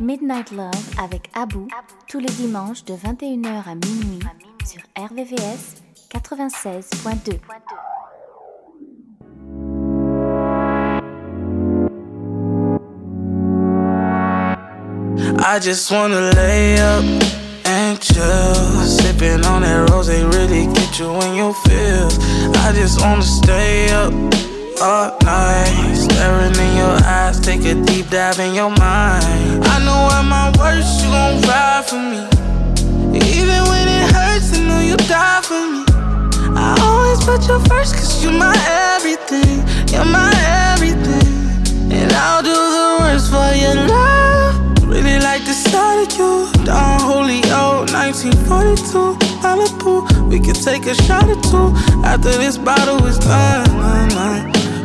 Midnight Love avec Abou tous les dimanches de 21h à minuit sur RVVS 96.2. I just wanna lay up and chill. Sipping on that rose, they really get you in your feels. I just wanna stay up all night. Staring in your eyes, take a deep dive in your mind. I know at my worst, you gon' ride for me. Even when it hurts, I know you die for me. I always put you first, cause you're my everything. You're my everything. And I'll do the worst for your love. Really like the sight of you. Don Julio, 1942, Malibu. We could take a shot or two after this bottle is done.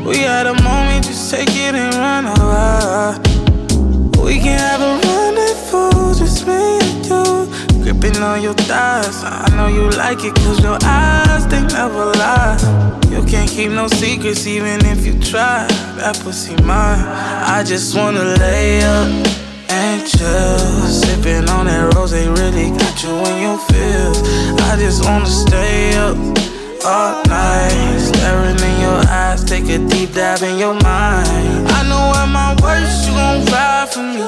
We had a moment, just take it and run away. We can have a rendezvous, just me and you. Gripping on your thighs, I know you like it, cause your eyes, they never lie. You can't keep no secrets, even if you try. That pussy mine. I just wanna lay up and chill. Sipping on that rose, they really got you in your feels. I just wanna stay up all night. Staring in your eyes, take a deep dive in your mind. I know at my worst, you gon' ride for me.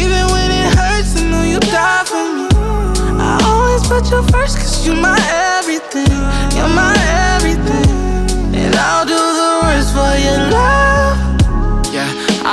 Even when it hurts, I know you die for me. I always put you first, cause you're my everything. You're my everything. And I'll do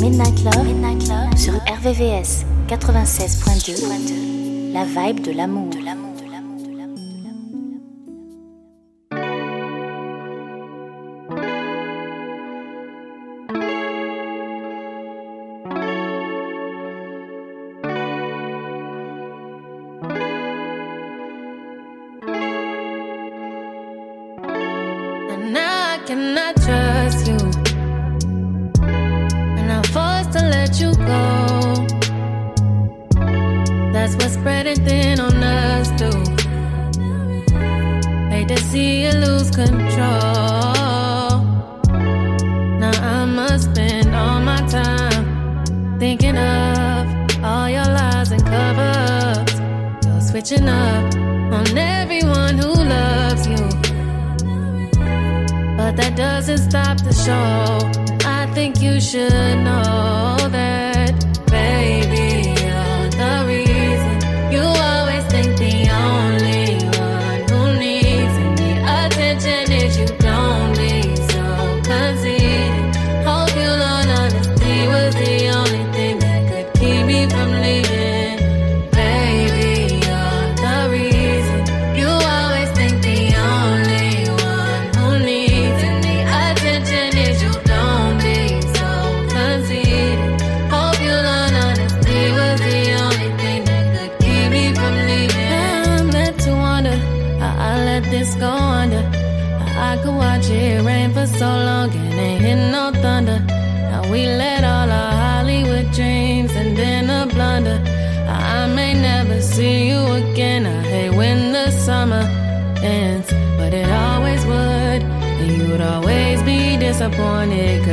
Midnight Love, sur RVVS 96.2. La vibe de l'amour. De l'amour. Show. I think you should know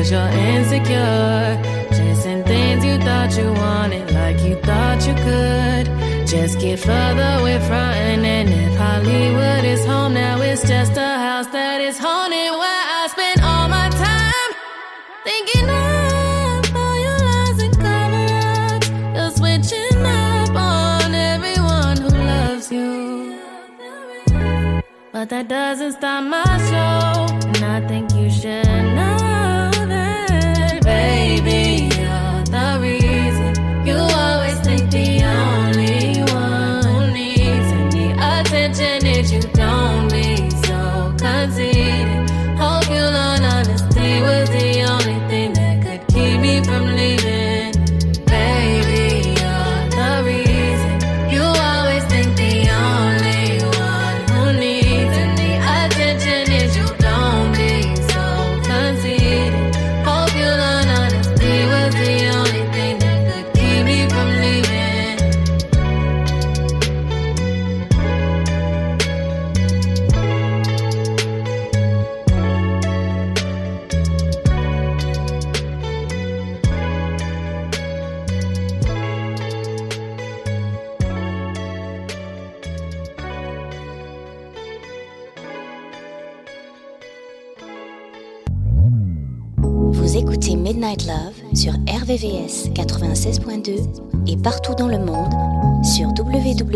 cause you're insecure. Chasing things you thought you wanted, like you thought you could. Just get further with frontin', and if Hollywood is home, now it's just a house that is haunted where I spend all my time thinking of. But that doesn't stop my show. 96.2 et partout dans le monde sur www.rvvs.fr.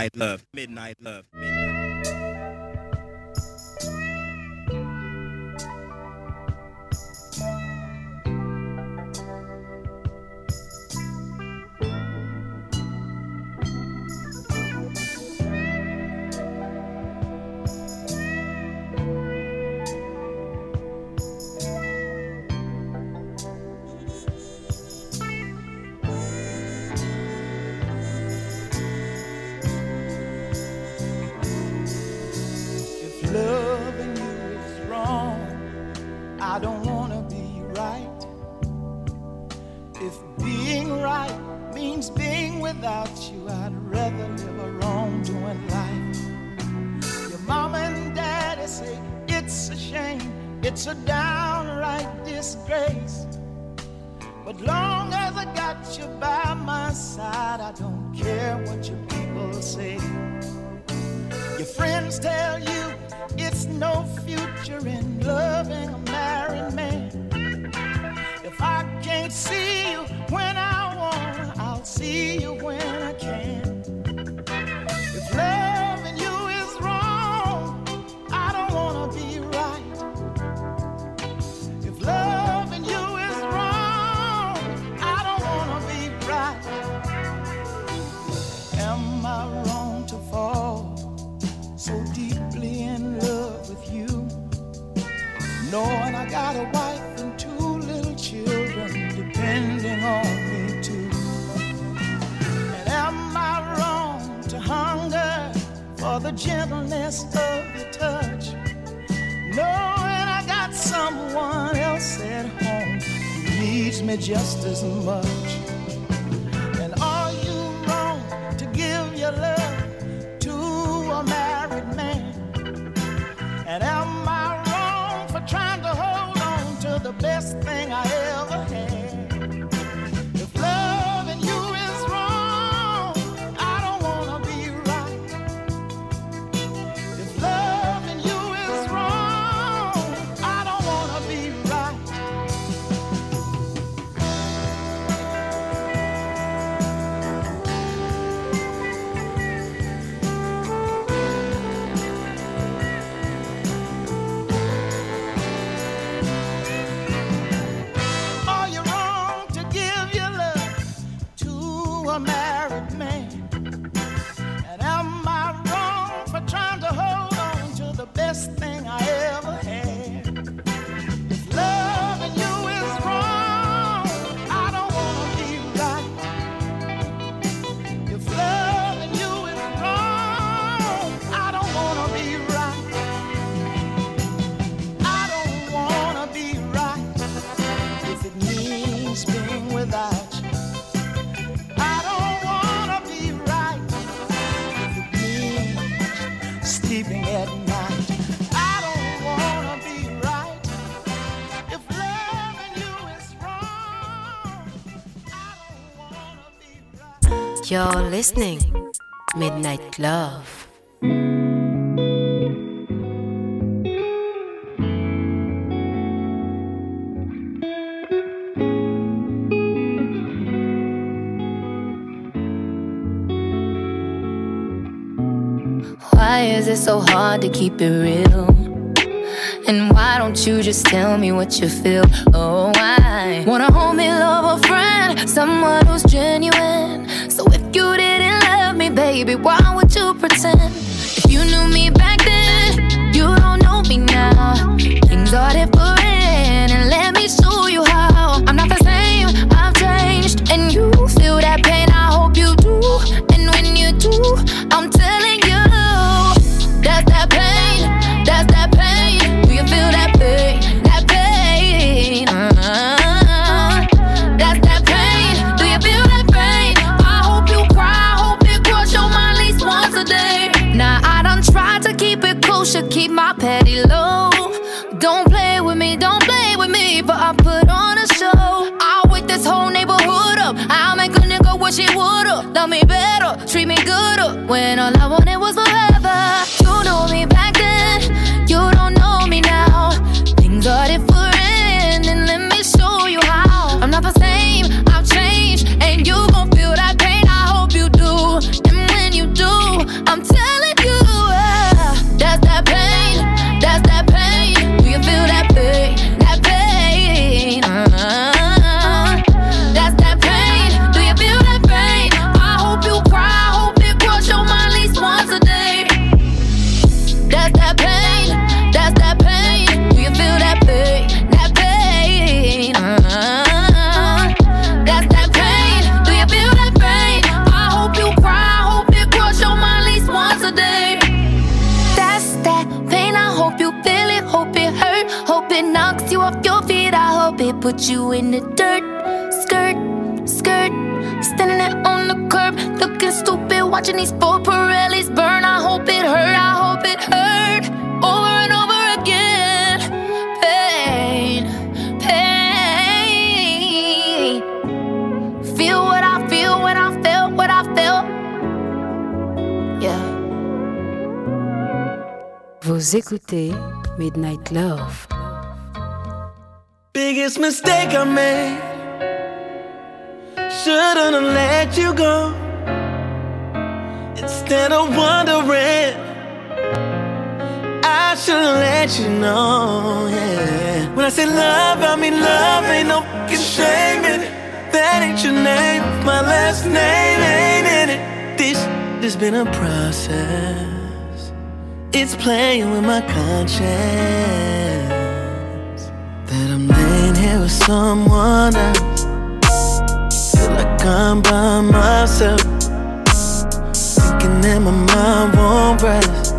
midnight love, midnight love, midnight. You're listening Midnight Love. Why is it so hard to keep it real? And why don't you just tell me what you feel? Oh, I wanna hold me, love a friend, someone who's genuine baby, why would you pretend? Put you in the dirt. Skirt, skirt, standing there on the curb, looking stupid, watching these four Pirellis burn. I hope it hurt, I hope it hurt. Over and over again. Pain, pain. Feel what I feel when I felt what I felt. Yeah. Vous écoutez Midnight Love. Biggest mistake I made. Shouldn't have let you go. Instead of wondering, I should've let you know. Yeah. When I say love, I mean love. Ain't no fucking shame in it. That ain't your name. My last name ain't in it. This has been a process. It's playing with my conscience Laying here with someone else. Feel like I'm by myself, thinking that my mind won't rest.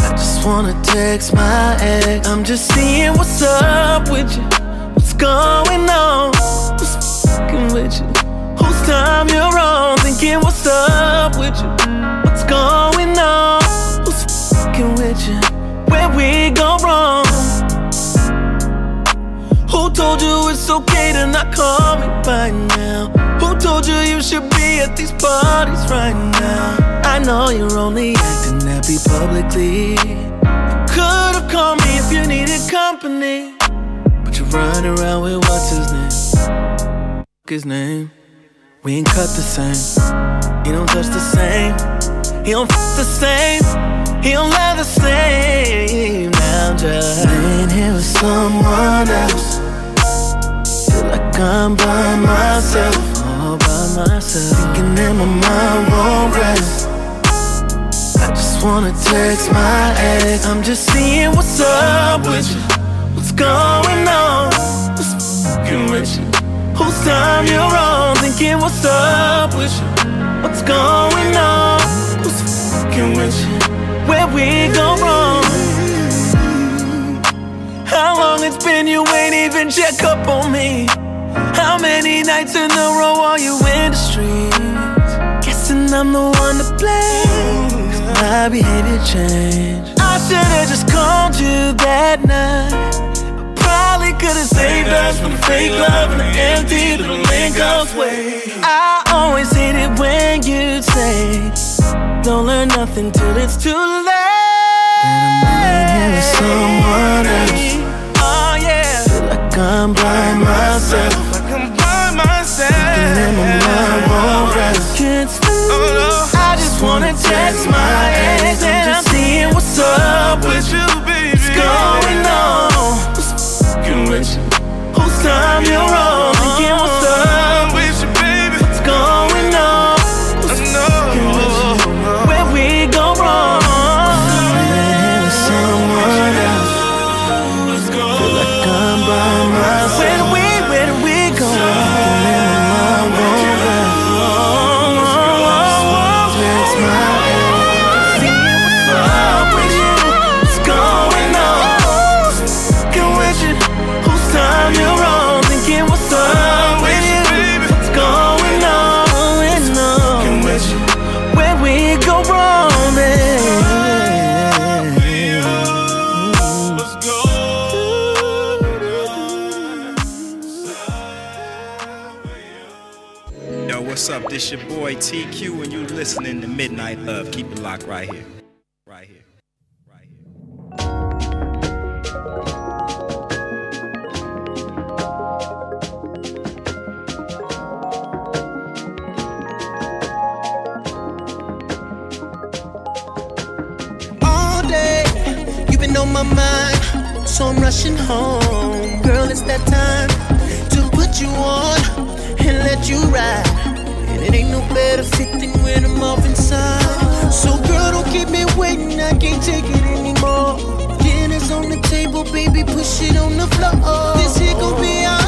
I just wanna text my ex. I'm just seeing what's up with you, what's going on, what's fucking with you, whose time you're on, thinking what's up with you, what's going on, who's fucking with you, where we go wrong. Told you it's okay to not call me by now? Who told you you should be at these parties right now? I know you're only acting happy publicly. You could've called me if you needed company. But you're running around with what's his name? His name. We ain't cut the same. He don't touch the same. He don't f the same. He don't love the same. Now I'm just laying here with someone else. I'm by myself, all by myself. Thinking that my mind won't rest. I just wanna text my ex. I'm just seeing what's up with you. What's going on? What's fucking with you? Whose time you're on? Thinking what's up with you? What's going on? Who's fucking with you? Where we go wrong? How long it's been you ain't even check up on me? How many nights in a row are you in the streets? Guessing I'm the one to blame. My behavior changed. I should've just called you that night. I Probably could've saved us from the fake love and the empty little link way. I always hate it when you say, Don't learn nothing till it's too late. That I'm with someone else. I'm by myself. Like I'm by myself. That my mind won't rest. Can't sleep. Oh, I just wanna text my ex and I'm seeing what's up with you, baby. What's going on? What's with you? Whose time you're on? Rushing home. Girl, it's that time to put you on and let you ride. And it ain't no better fit than when I'm off inside. So, girl, don't keep me waiting, I can't take it anymore. Dinner's on the table, baby, push it on the floor. This here gon' be our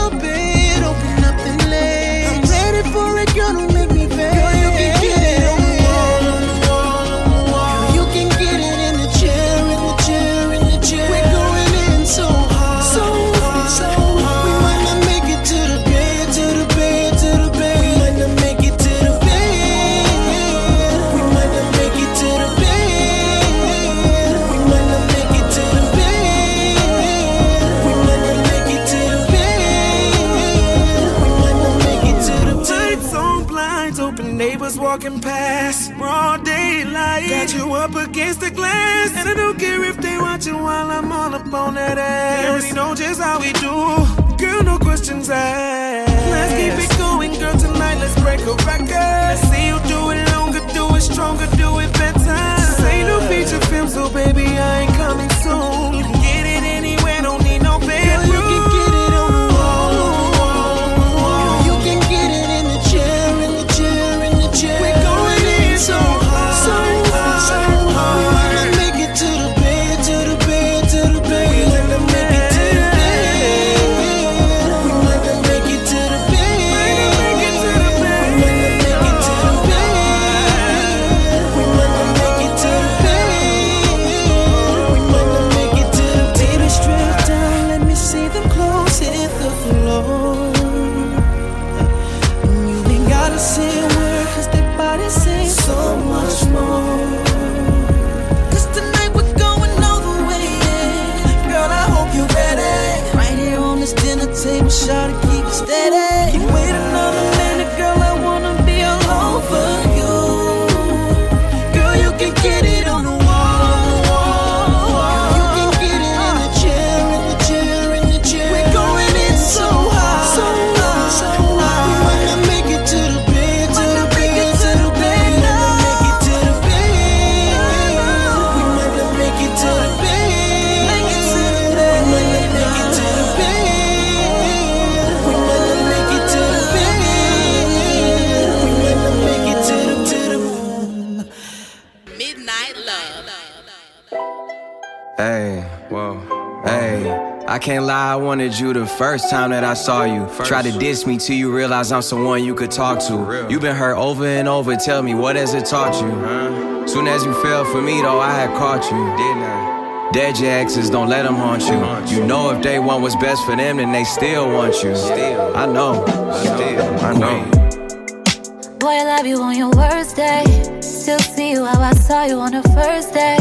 glass, and I don't care if they watching while I'm all up on that ass. They already know just how we do, girl, no questions asked. Let's keep it going, girl, tonight. Let's break a record. Let's see you do it longer, do it stronger, do it better. This ain't no feature film, so oh, baby, I can't lie, I wanted you the first time that I saw you. Try to diss me till you realize I'm someone you could talk to. You've been hurt over and over, tell me what has it taught you? Soon as you fell for me, though, I had caught you, didn't I? Dead your exes, don't let them haunt you. You know if they want what's best for them, then they still want you. I know, I know. Boy, I love you on your worst day. Still see you how I saw you on the first day.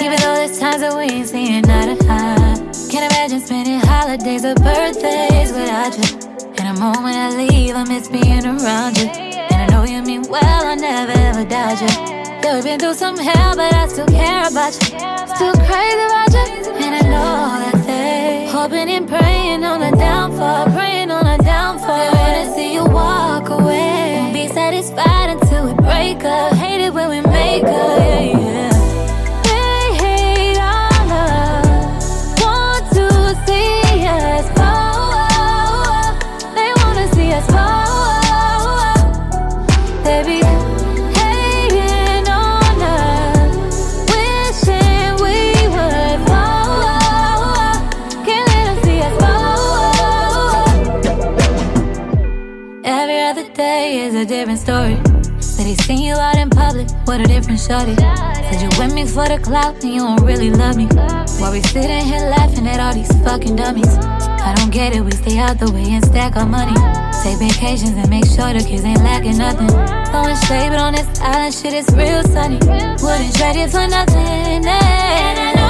Even though there's times that we ain't seeing eye to eye. Can't imagine spending holidays or birthdays without you. And the moment I leave, I miss being around you. And I know you mean well, I never ever doubt you. Yeah, we've been through some hell, but I still care about you. Still crazy about you. And I know that they hoping and praying on a downfall, praying on a downfall. They wanna see you walk away. Won't be satisfied until we break up. Hate it when we make up. Yeah, yeah. Is a different story. Said he seen you out in public with a different shorty. Said you with me for the clout and you don't really love me. While we sitting here laughing at all these fucking dummies. I don't get it, we stay out the way and stack our money. Take vacations and make sure the kids ain't lacking nothing. Throwing shade, but on this island, shit is real sunny. Wouldn't trade it for nothing. eh.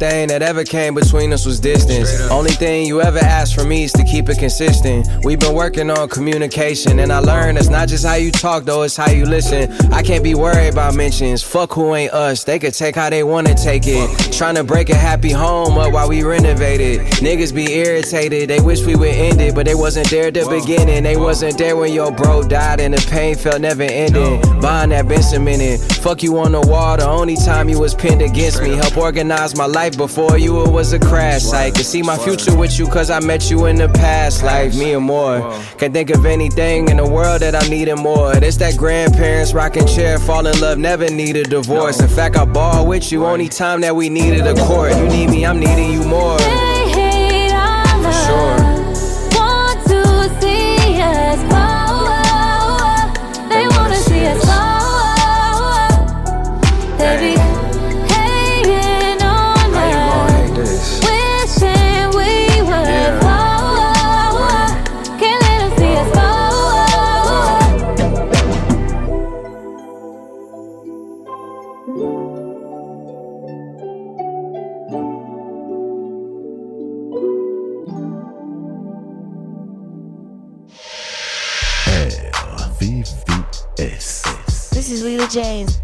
Thing that ever came between us was distance. Only thing you ever asked from me is to keep it consistent. We've been working on communication, and I learned it's not just how you talk, though, it's how you listen. I can't be worried about mentions. Fuck who ain't us. They could take how they wanna take it. Trying to break a happy home up while we renovated. Niggas be irritated, they wish we would end it, but they wasn't there at the beginning. They wasn't there when your bro died, and the pain felt never ending. Bond that been cemented. Fuck you on the wall, the only time you was pinned against me. Help organize my life before you, it was a crash site. Could see my future with you, cause I met you in the past, like me and more. Can't think of anything in the world that I needed more. It's that grandparents rocking chair, fall in love, never need a divorce. In fact, I ball with you, only time that we needed a court. You need me, I'm needing you more. James.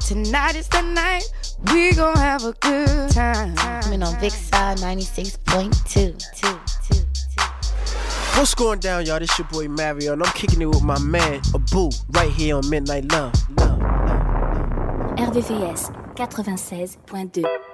Tonight is the night. We gon' have a good time. Coming on Big 96.2. What's going down, y'all? This your boy Mario, and I'm kicking it with my man Abu right here on Midnight Love. Love, love, love. RVVS 96.2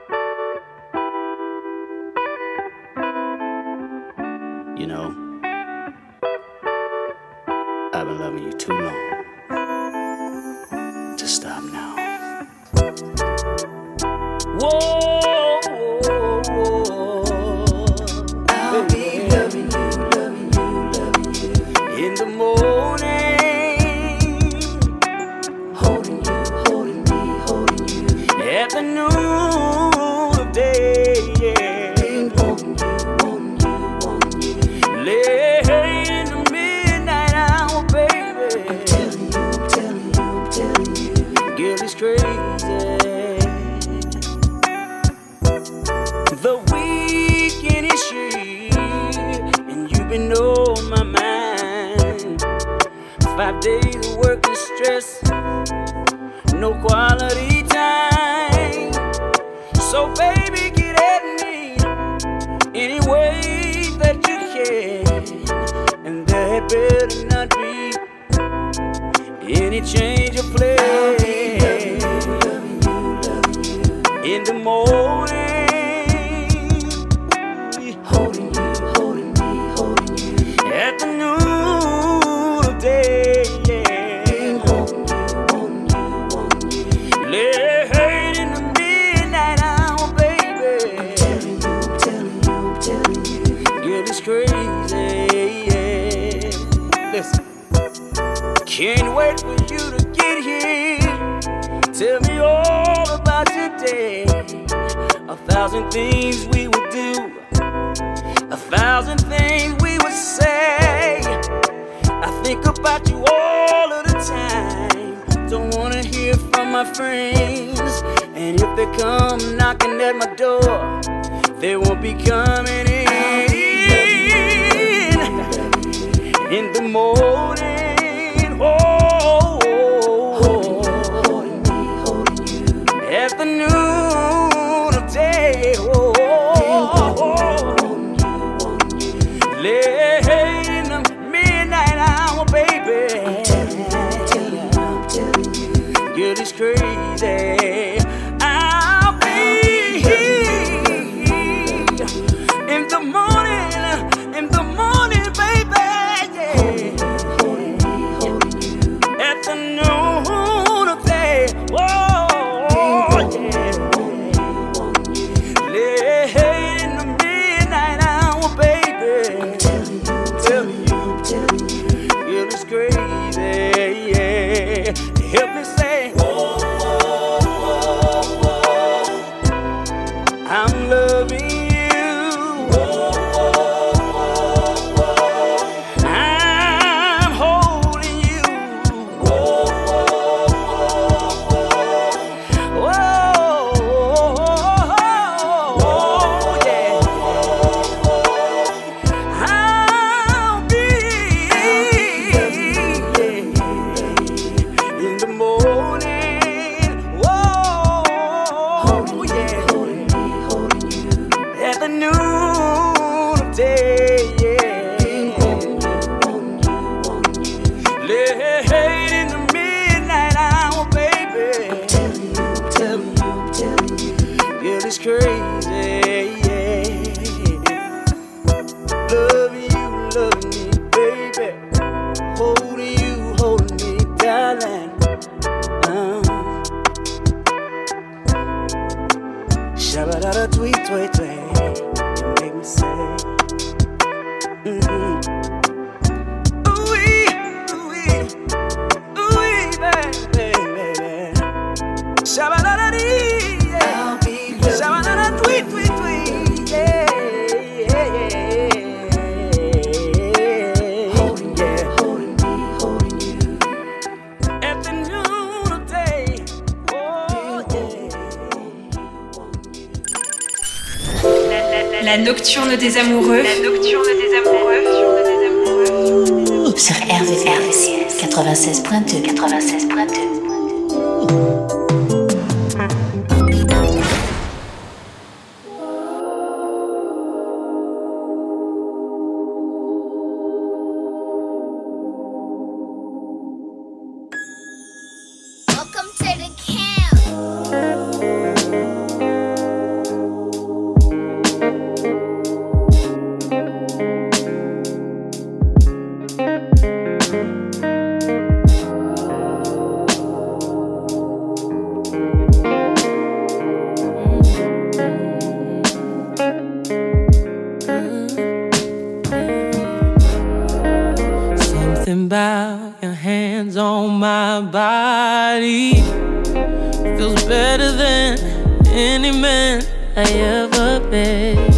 feels better than any man I ever been.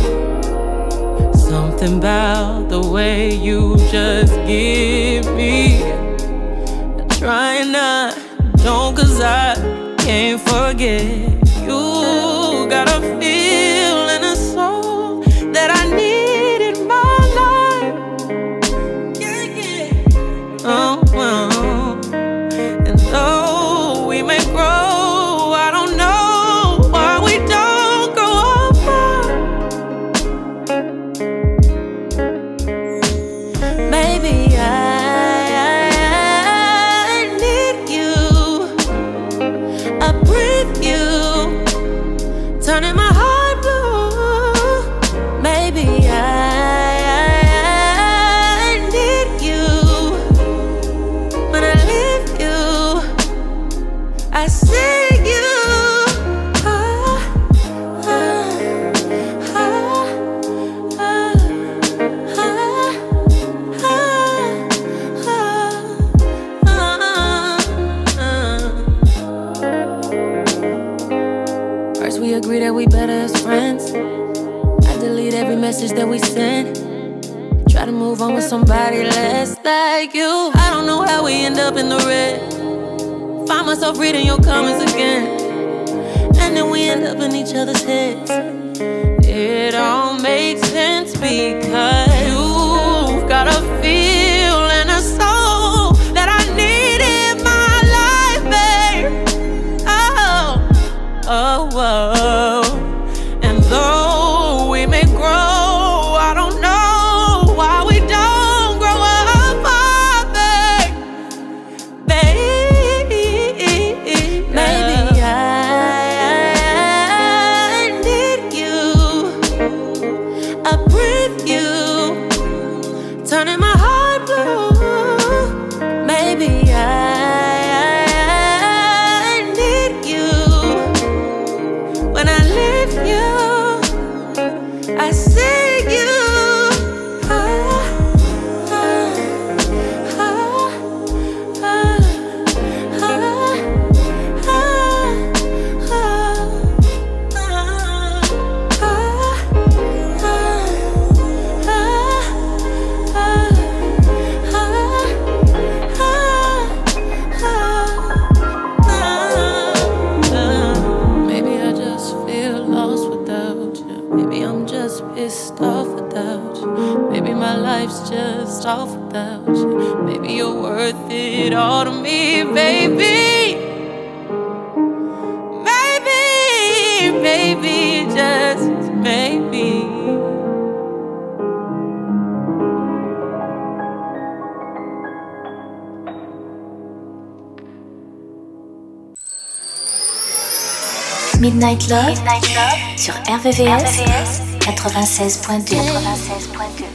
Something about the way you just give me. I try not, don't, cause I can't forget. that we sin, Try to move on with somebody less like you. I don't know how we end up in the red. Find myself reading your comments again. And then we end up in each other's heads. It all makes sense because. Love, Love sur RVVS, 96.2. 96.2.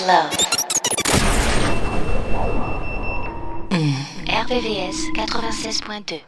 Midnight Love. RVVS 96.2.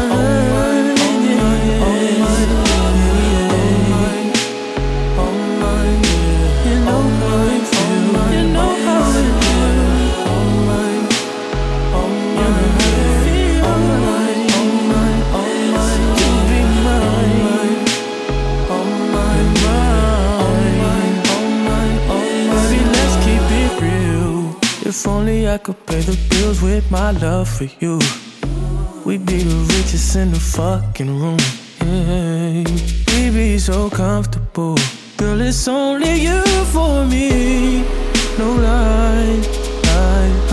If only I could pay the bills with my love for you. We'd be the richest in the fucking room. Yeah. We'd be so comfortable. Girl, it's only you for me. No lie.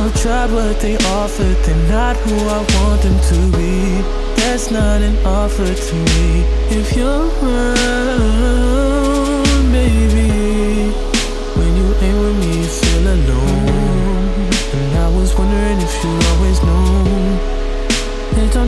I've tried what they offered. They're not who I want them to be. That's not an offer to me. If you're around,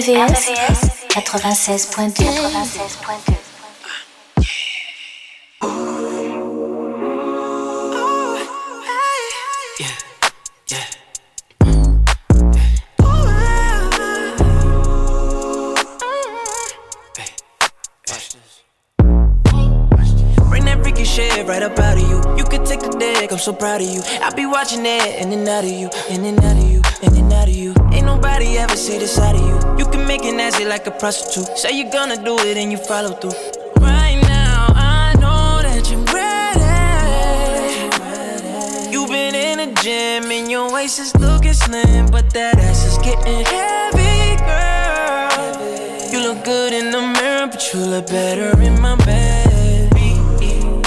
RVVS, 96.2. Bring that freaky shit right up out of you. You could take the dick, I'm so proud of you. I be watching it in and out of you, in and out of you, like a prostitute. Say you're gonna do it and you follow through. Right now, I know that you're ready. You've been in the gym and your waist is looking slim, but that ass is getting heavy, girl. You look good in the mirror, but you look better in my bed. Mm-hmm.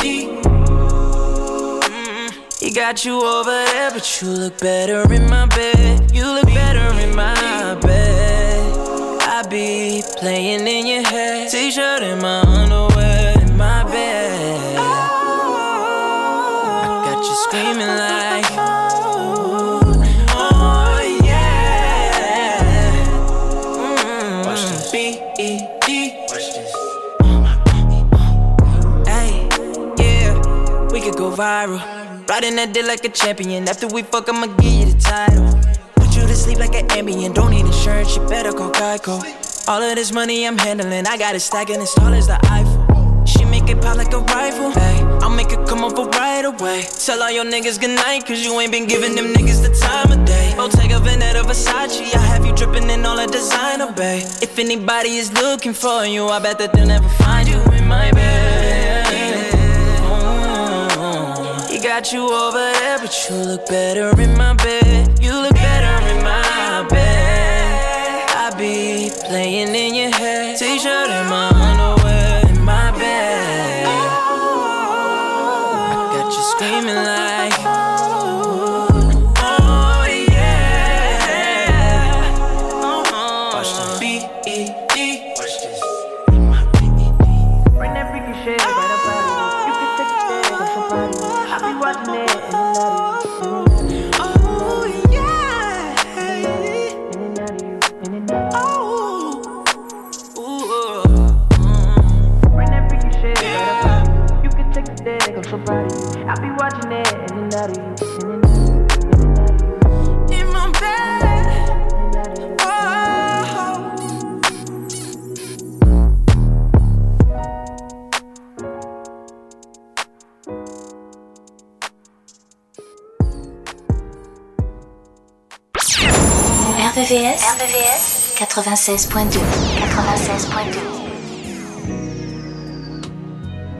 He got you over there, but you look better in my bed. You look be playing in your head. T-shirt and my underwear in my bed. I got you screaming like. Oh yeah. Mm, B-E-D. Ay, yeah, we could go viral. Riding that dick like a champion. After we fuck, I'ma give you the title. Put you to sleep like an Ambien. Don't need insurance, you better call Geico. All of this money I'm handling, I got it stacking as tall as the Eiffel. She make it pop like a rifle. Hey, I'll make it come over right away. Tell all your niggas good night, cause you ain't been giving them niggas the time of day. Bottega Veneta Versace, I have you dripping in all the designer, babe. If anybody is looking for you, I bet that they'll never find you in my bed. He got you over there, but you look better in my bed.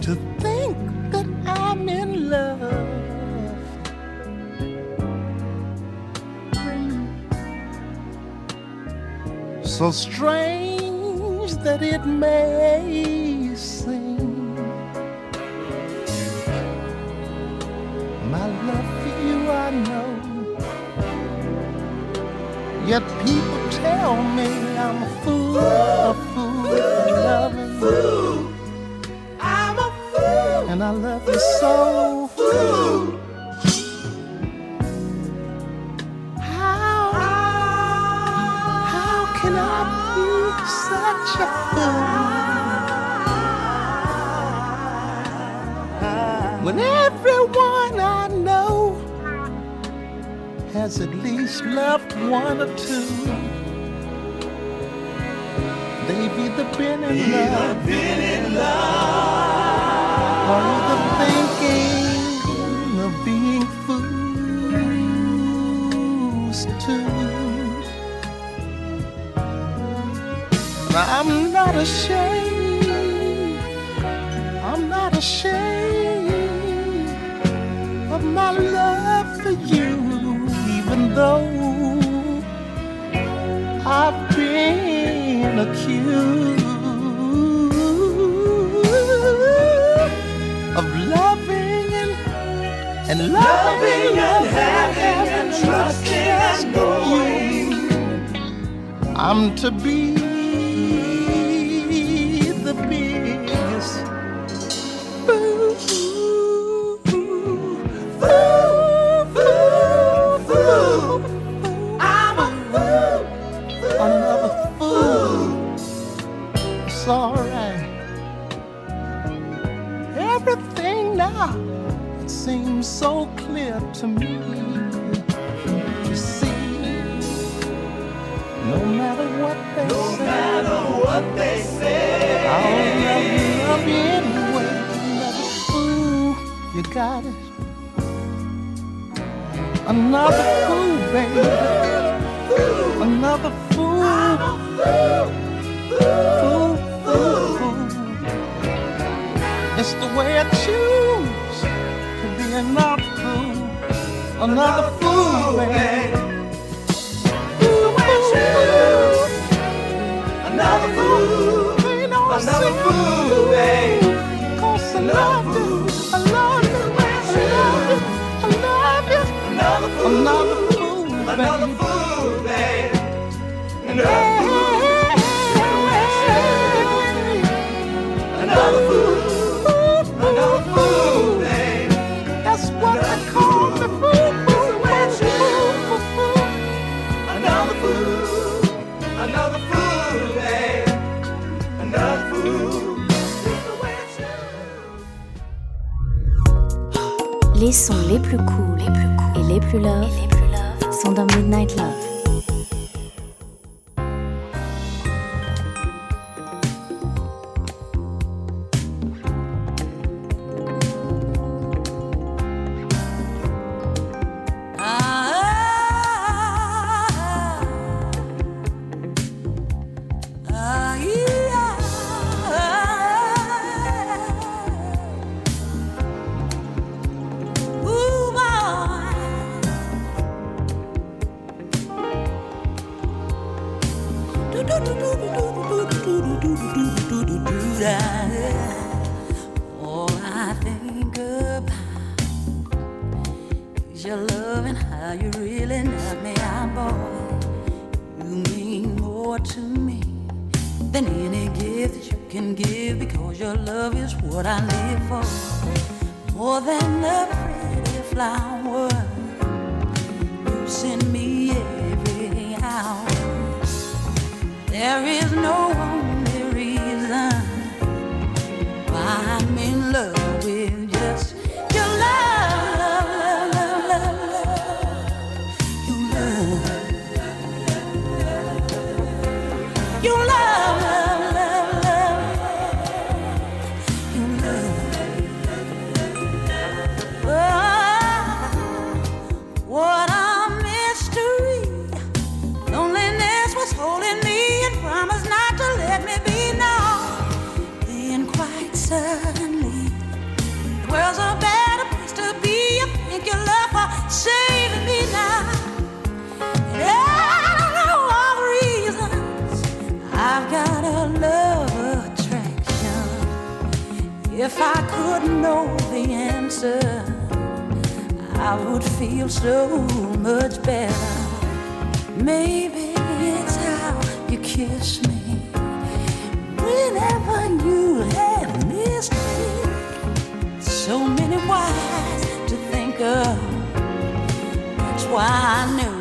To think that I'm in love. So strange that it may seem. My love for you, I know. Yet people tell me I'm a fool, a fool for loving you. I'm a fool, and I love you so. Fool. How, how can I be such a fool? When everyone I know has at least loved one or two. He be the pin in love. He the pin in love. Only the thinking of being fools too. I'm not ashamed. I'm not ashamed of my love for you, even though. In a queue of loving and and loving and having and trusting and knowing. I'm to be If I could know the answer, I would feel so much better. Maybe it's how you kiss me whenever you have missed me. So many whys to think of. That's why I knew.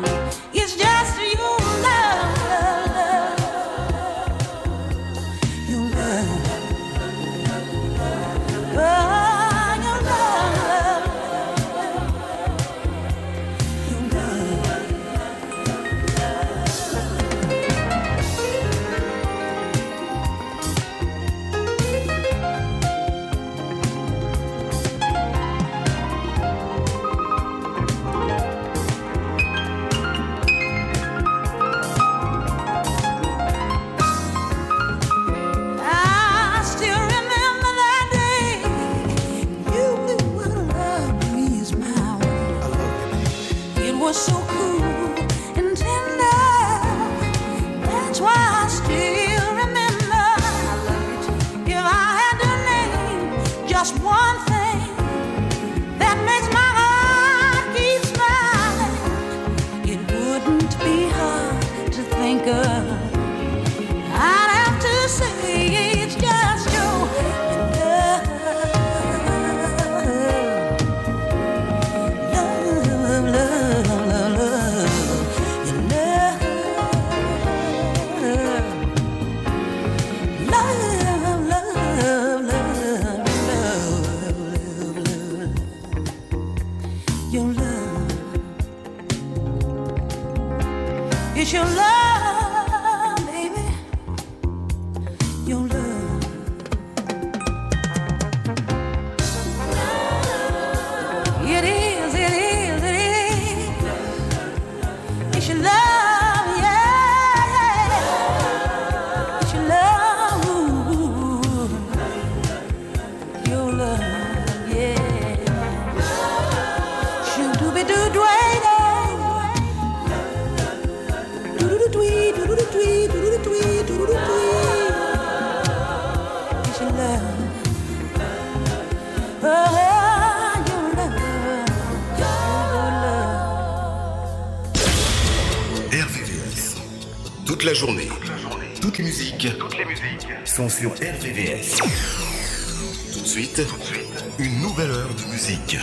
une nouvelle heure de musique.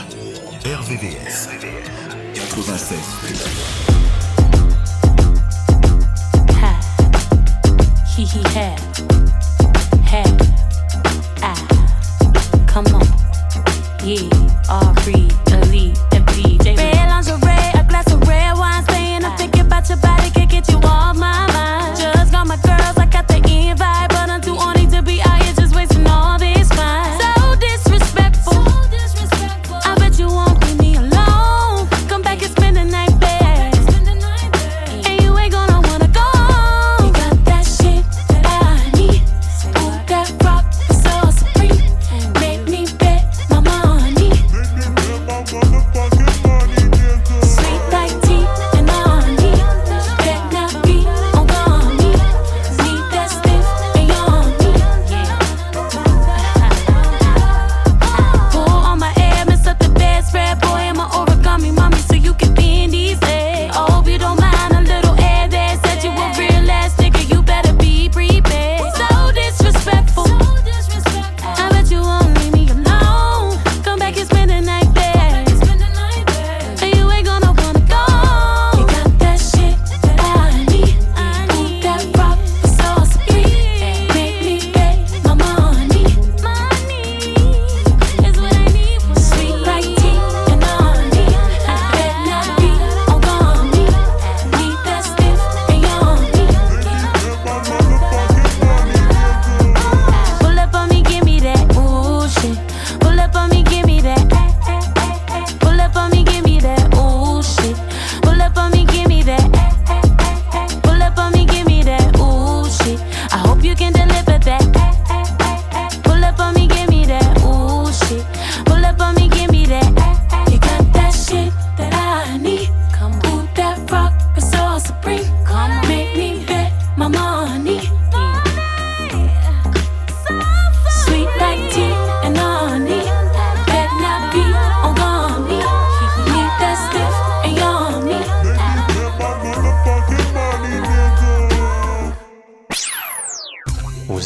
RVVS 96.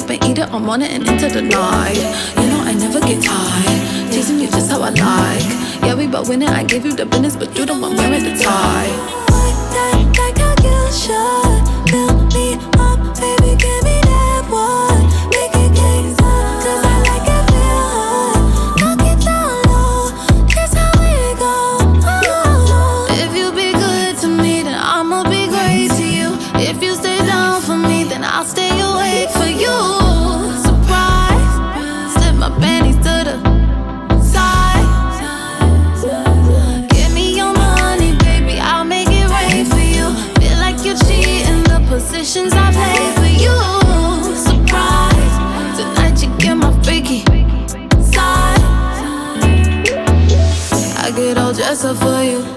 stay up and eat it all morning and into the night. You know I never get tired. Teasing you just how I like. Yeah, we both winning. I give you the business, but you the one wearing the tie. Like, like how you should fill me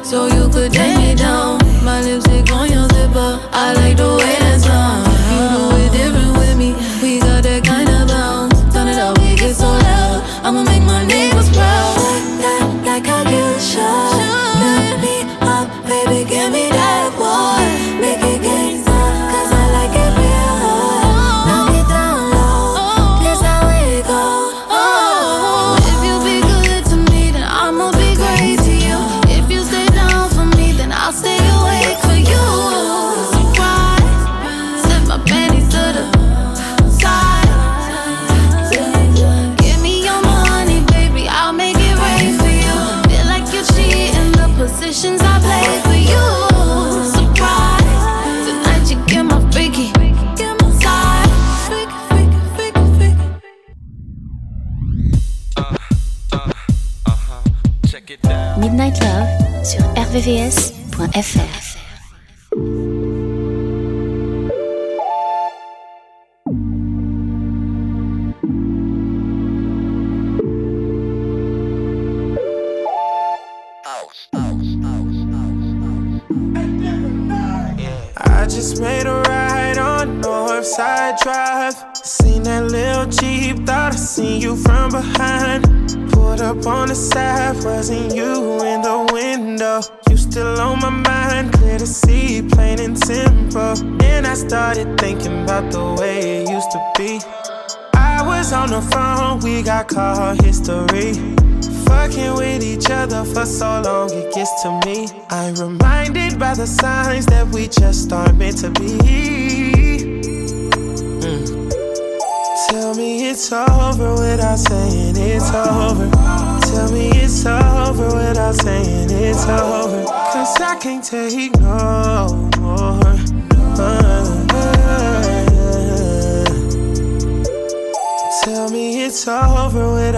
so you could take me down. My lipstick on your zipper, I like the way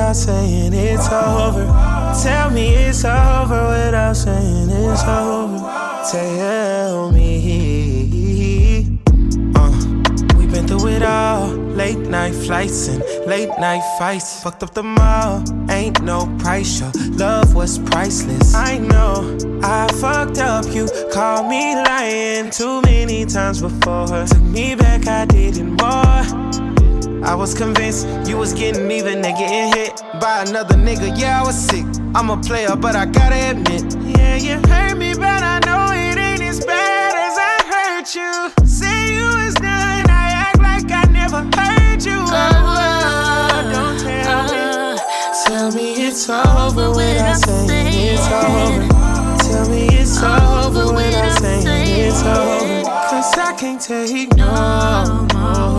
without saying it's over. Tell me it's over without saying it's over. Tell me. Uh, we've been through it all. Late night flights and late night fights. Fucked up the mall. Ain't no price. Your love was priceless. I know I fucked up. You called me lying too many times before. Took me back, I didn't more. I was convinced you was getting even and getting hit by another nigga. Yeah, I was sick. I'm a player, but I gotta admit. Yeah, you hurt me, but I know it ain't as bad as I hurt you. Say you was done, I act like I never heard you. Oh, don't tell me. Uh-huh. Tell me it's over without saying it's over. Tell me it's over without saying it's over. Cause I can't take no more.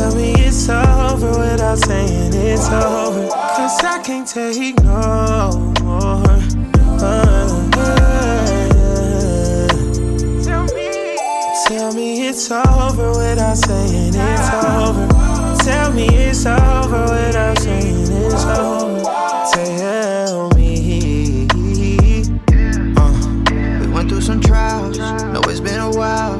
Tell me it's over without saying it's over. Cause I can't take no more. Tell me it's over without saying it's over. Tell me it's over without saying it's over. Tell me. Uh, We went through some trials, know it's been a while.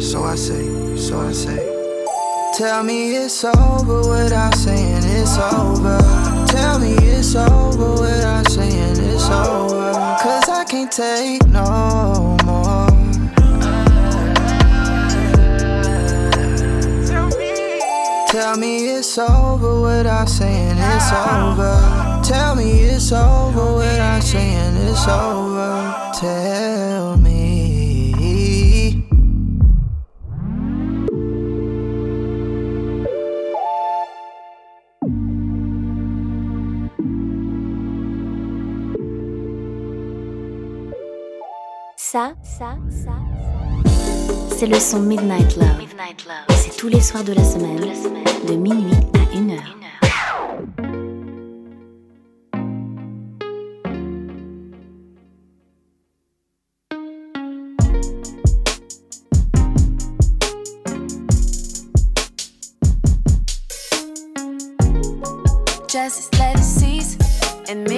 so I say, so I say. Tell me it's over without saying it's over. Tell me it's over without saying it's over. Cause I can't take no more. Tell me it's over without saying it's over. Tell me it's over without saying it's over. Tell me. Ça, ça, ça, c'est le son Midnight Love. C'est tous les soirs de la semaine, de minuit à 1 heure. Just let it cease in me.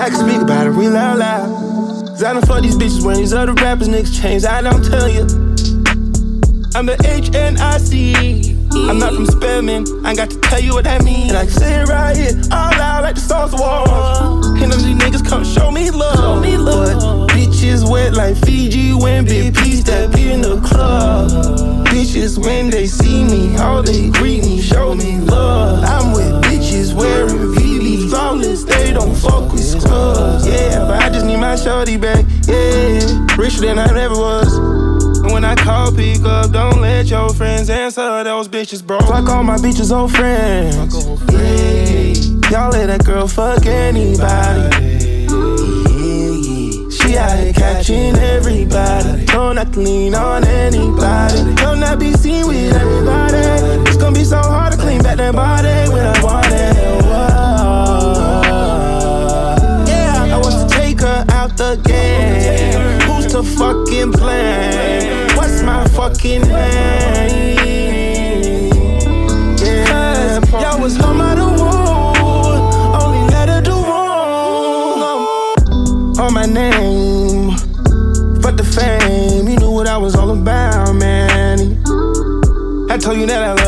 I can speak about it real out loud. Cause I don't fuck these bitches when these other rappers niggas change. I don't tell you. I'm the HNIC. I'm not from Spelman. I got to tell you what that means. And I can say it right here, all loud like the stars war. And them these niggas come show me love. Show me love. But bitches wet like Fiji when big P step in the club. Bitches when they see me, all they greet me, show me love. I'm with bitches wearing VV flawless, they don't fuck with scrubs. Yeah, but I just need my shorty back. Yeah, richer than I ever was. And when I call, pick up, don't let your friends answer those bitches, bro. Fuck all my bitches, old friends. Yeah, y'all let that girl fuck anybody. She out here catching everybody. Don't not lean on anybody. Don't not be seen with everybody. It's gonna be so hard clean back that body when I want it. Yeah, I want to take her out the game. Who's to fucking blame? What's my fucking name? Yeah, y'all was out of wood. Only let her do wrong on my name. Fuck the fame, you knew what I was all about, man. I told you that I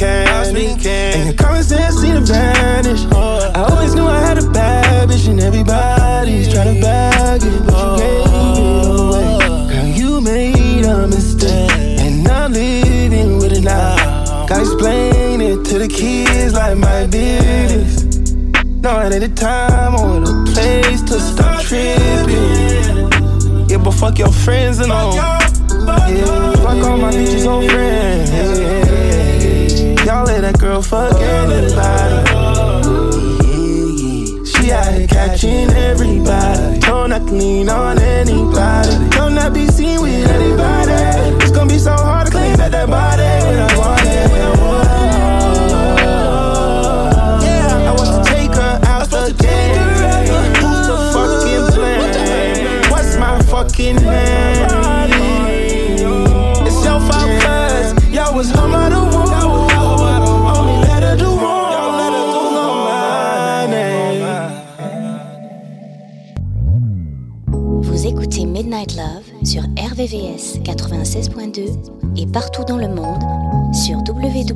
candy. And your common sense seemed to vanish. I always knew I had a bad bitch, and everybody's trying to bag it, but you gave it away. Girl, you made a mistake, and I'm living with it now. Gotta explain it to the kids like my business. No, it ain't the time or the place to stop tripping. Yeah, but fuck your friends and all. Yeah, fuck all my bitches old friends. Yeah, y'all let that girl fuck anybody. She out here catching everybody. Don't not lean on anybody. Don't not be seen with anybody. It's gonna be so hard to clean back that body when I want it. Yeah, I want to take her out the. Who's to fucking blame? What's my fucking name? It's your fault, cuz y'all was home RVVS 96.2 et partout dans le monde sur www.rvvs.fr.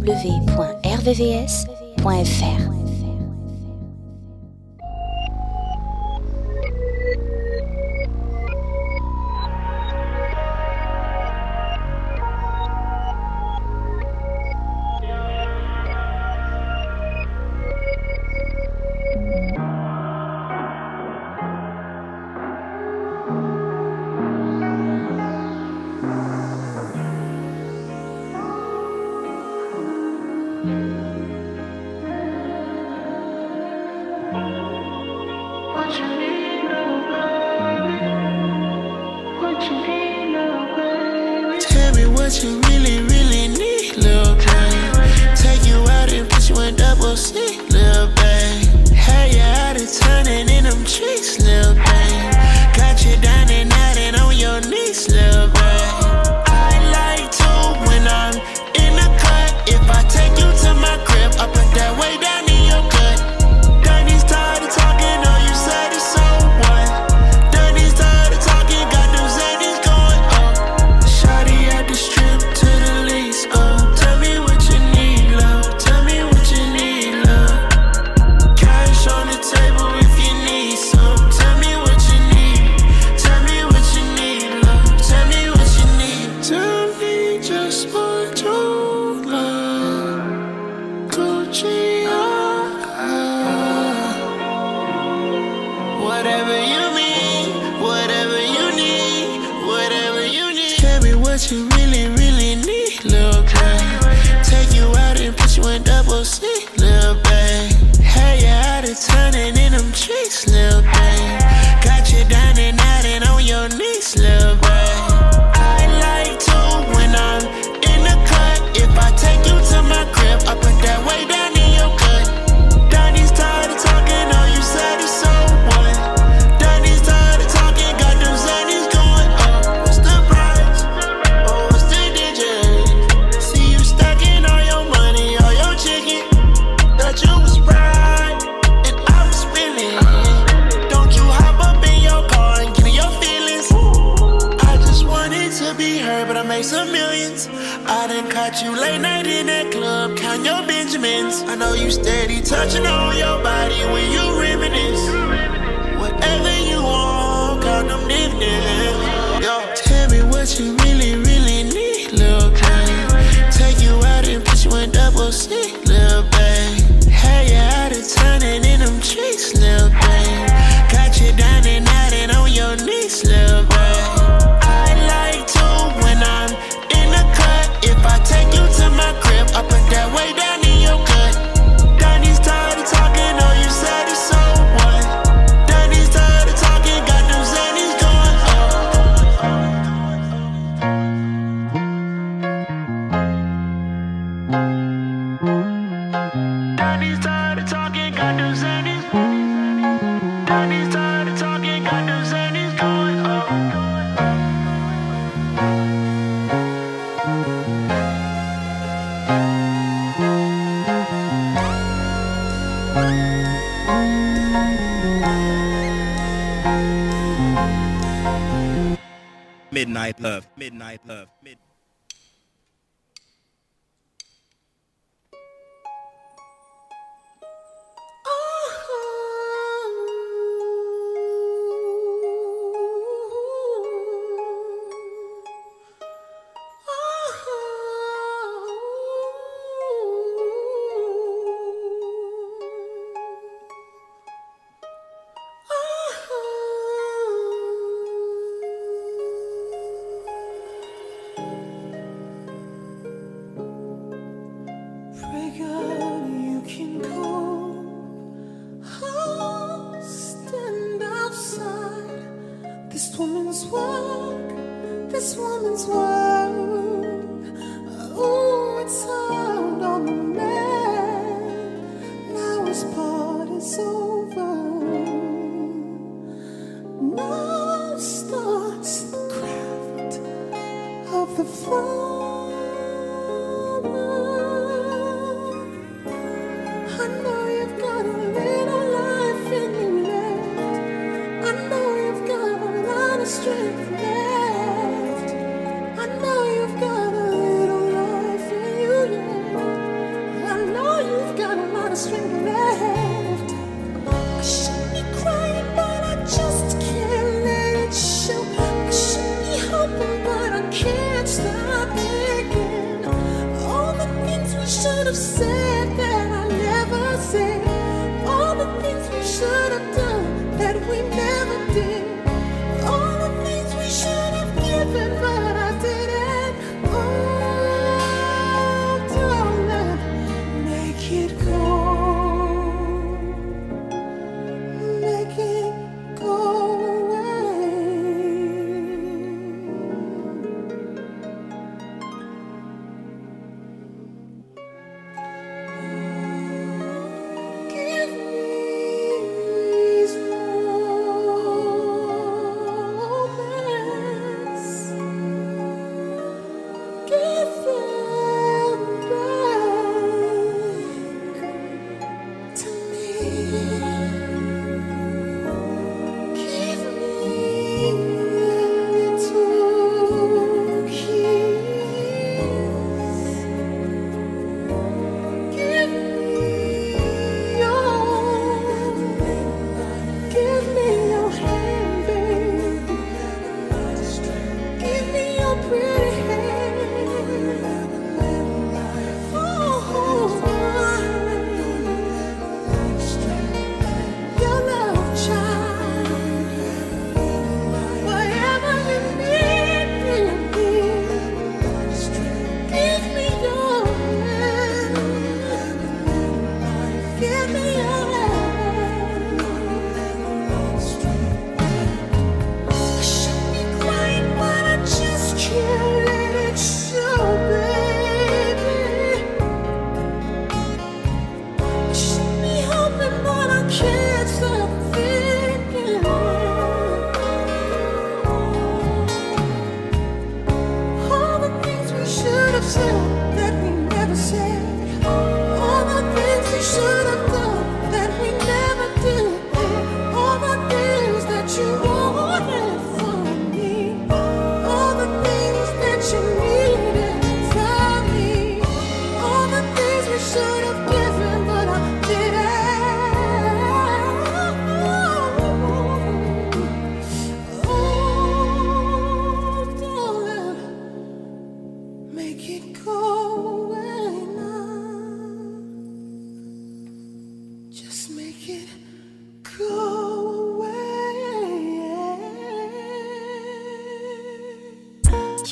Midnight Love. Mid-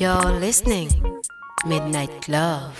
You're listening. Midnight Love.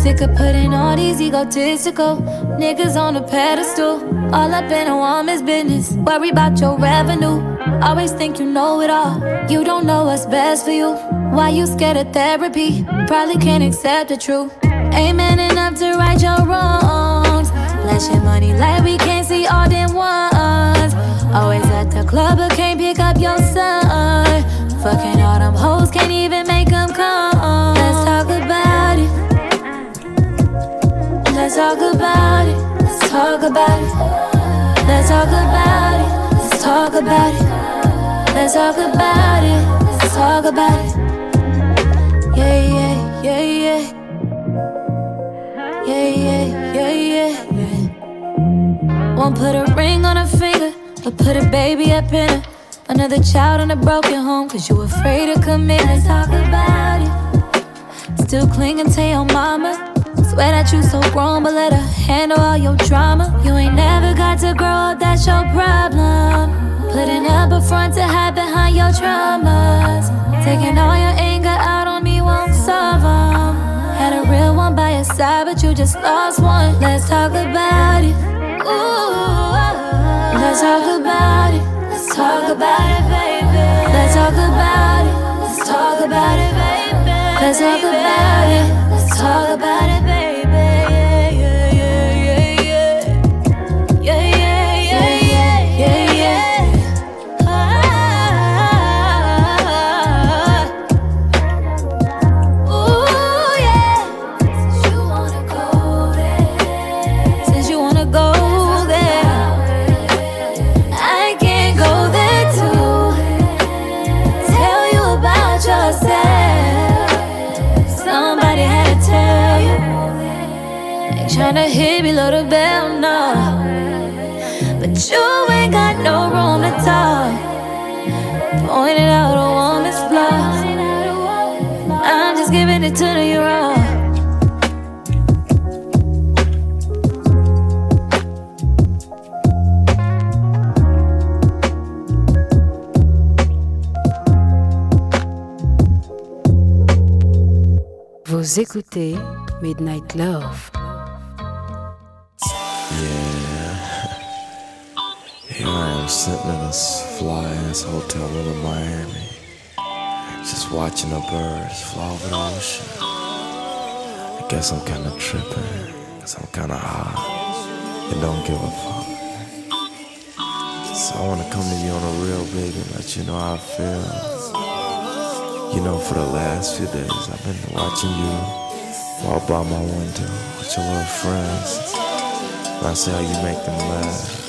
Sick of putting all these egotistical niggas on a pedestal. All up in a woman's business. Worry about your revenue. Always think you know it all. You don't know what's best for you. Why you scared of therapy? Probably can't accept the truth. Ain't man enough to right your wrongs. Flashing money like we can't see all them ones. Always at the club, but can't pick up your son. Fucking all them hoes, can't even make them come. Let's talk about it. Let's talk about it. Let's talk about it. Let's talk about it. Let's talk about it. Let's talk about it. Let's talk about it. Yeah, yeah, yeah, yeah. Yeah, yeah, yeah, yeah. Won't put a ring on her finger, but put a baby up in her. Another child in a broken home, cause you afraid to commit. Let's talk about it. Still clinging to your mama. Swear that you so grown, but let her handle all your drama. You ain't never got to grow up, that's your problem. Putting up a front to hide behind your traumas. Taking all your anger out on solve 'em. Had a real one by your side, but you just lost one. Let's talk about it. Ooh, let's talk about it. Let's talk about it, baby. Let's talk about it. Let's talk about it, baby. Let's talk about it. Let's talk about it, Ain't tryna hit below the bell, now. But you ain't got no room to talk. Pointing out a woman's flaws. I'm just giving it to you raw. Vous écoutez Midnight Love. Here I am sitting in this fly ass hotel room in Miami. Just watching the birds fly over the ocean. I guess I'm kinda tripping. Cause I'm kinda high. And don't give a fuck. So I wanna come to you on a real baby, and let you know how I feel. You know, for the last few days, I've been watching you walk by my window with your little friends. I see how you make them laugh.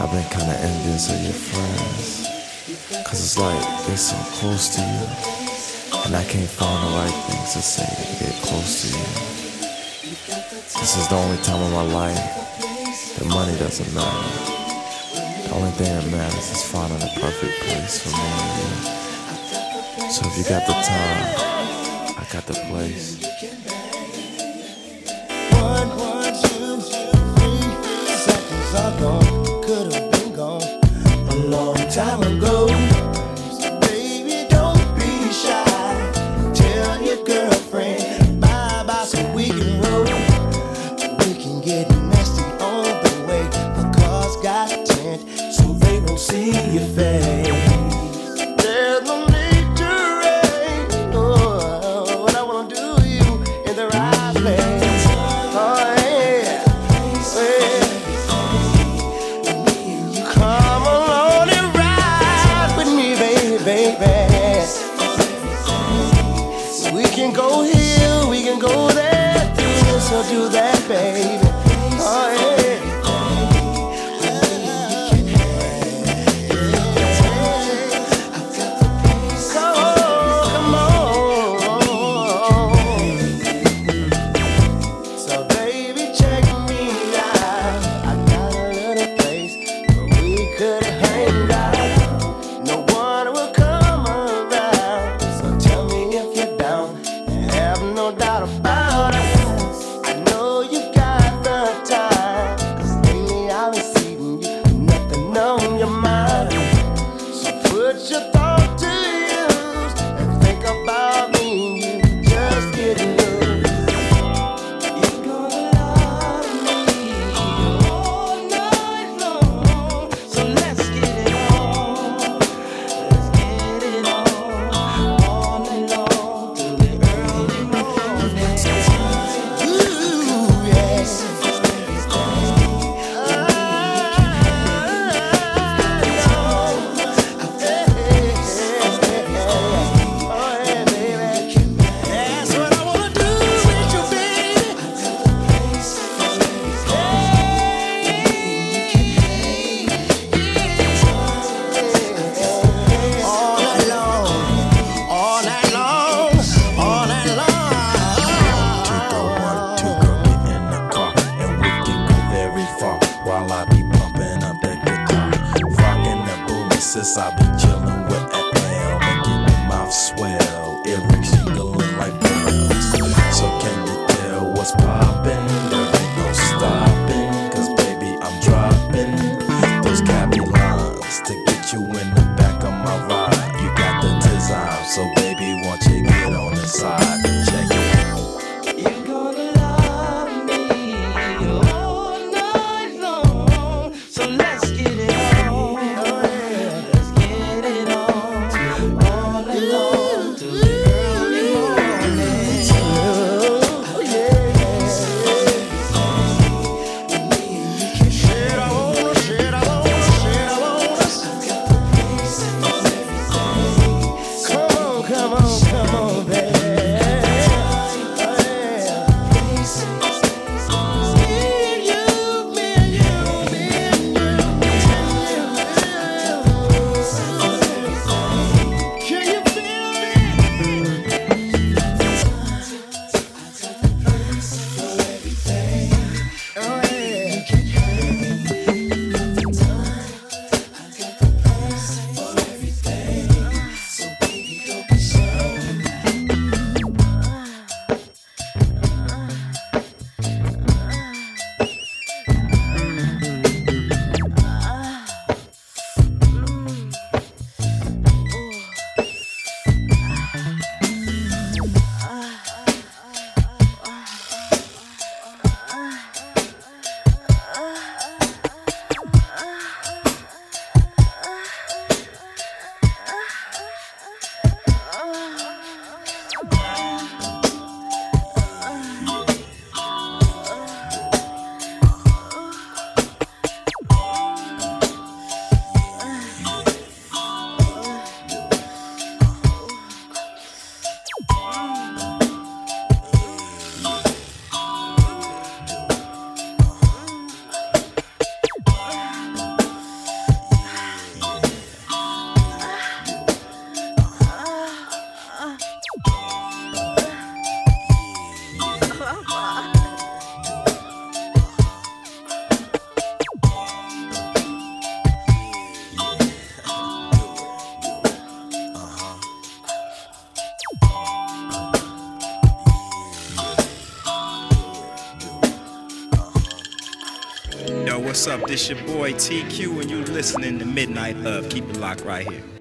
I've been kinda envious of your friends. Cause it's like they're so close to you. And I can't find the right things to say to get close to you. This is the only time in my life that money doesn't matter. The only thing that matters is finding the perfect place for me and you. So if you got the time, I got the place. Time ago. So baby, don't be shy. Tell your girlfriend bye bye so we can. We can get nasty the way. So they don't see your face. Do that, This your boy TQ, and you listening to Midnight Hub. Keep it locked right here.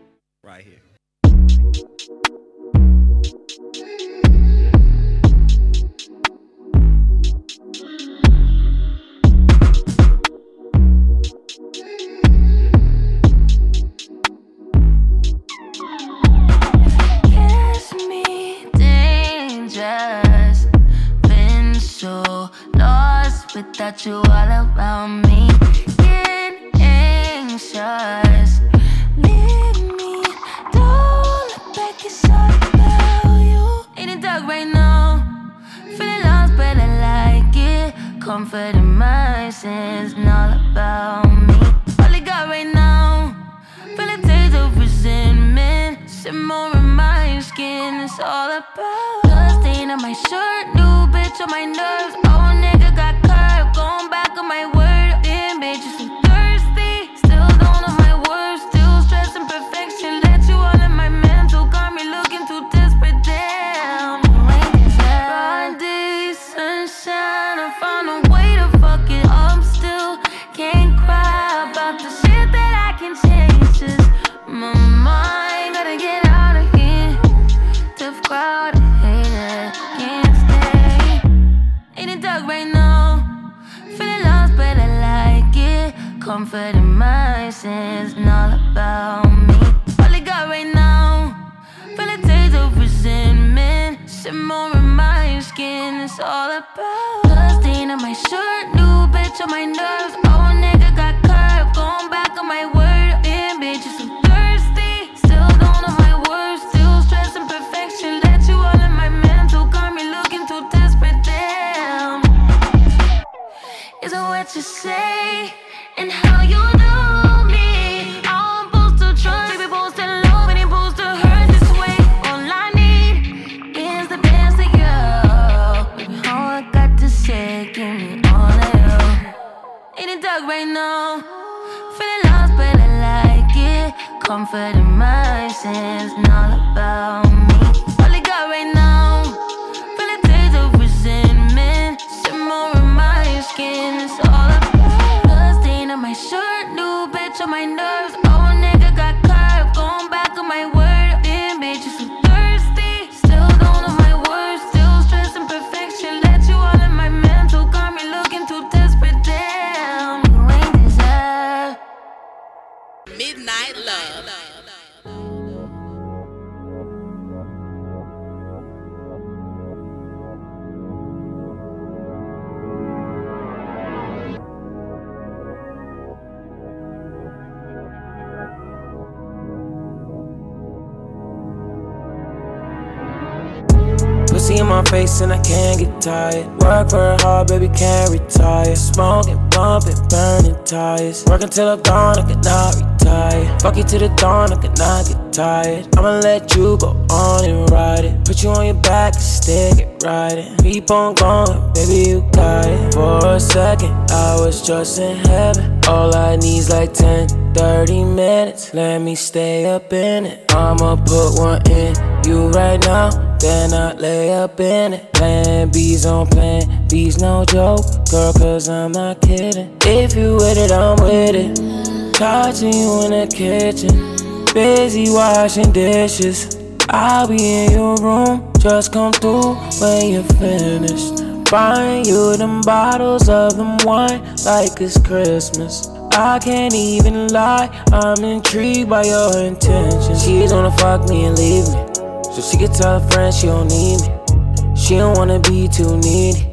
In my face and I can't get tired. Work very hard, baby, can't retire. Smoking, bumping, burning tires. Working till I'm gone, I cannot retire. Fuck you to the dawn, I cannot get tired. I'ma let you go on and ride it. Put you on your back and stick it riding. Keep on going, baby, you got it. For a second, I was just in heaven. All I need's like 10, 30 minutes. Let me stay up in it. I'ma put one in you right now. Then I lay up in it. Plan B's on plan B's no joke. Girl, cause I'm not kidding. If you with it, I'm with it. Touching you in the kitchen. Busy washing dishes. I'll be in your room. Just come through when you're finished. Buying you them bottles of them wine like it's Christmas. I can't even lie, I'm intrigued by your intentions. She's gonna fuck me and leave me. So she can tell her friends she don't need me. She don't wanna be too needy.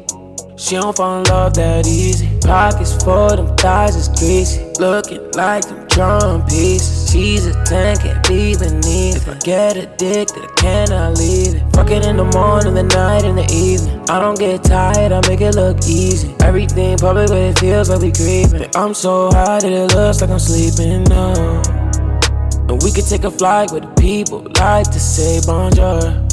She don't fall in love that easy. Pockets full, them thighs is greasy. Looking like them drum pieces. She's a 10, can't be beneath. If I get addicted, I cannot leave it. Fuck it in the morning, the night, and the evening. I don't get tired, I make it look easy. Everything public, but it feels like we creeping. I'm so high that it looks like I'm sleeping now. And we could take a flight with the people like to say bonjour.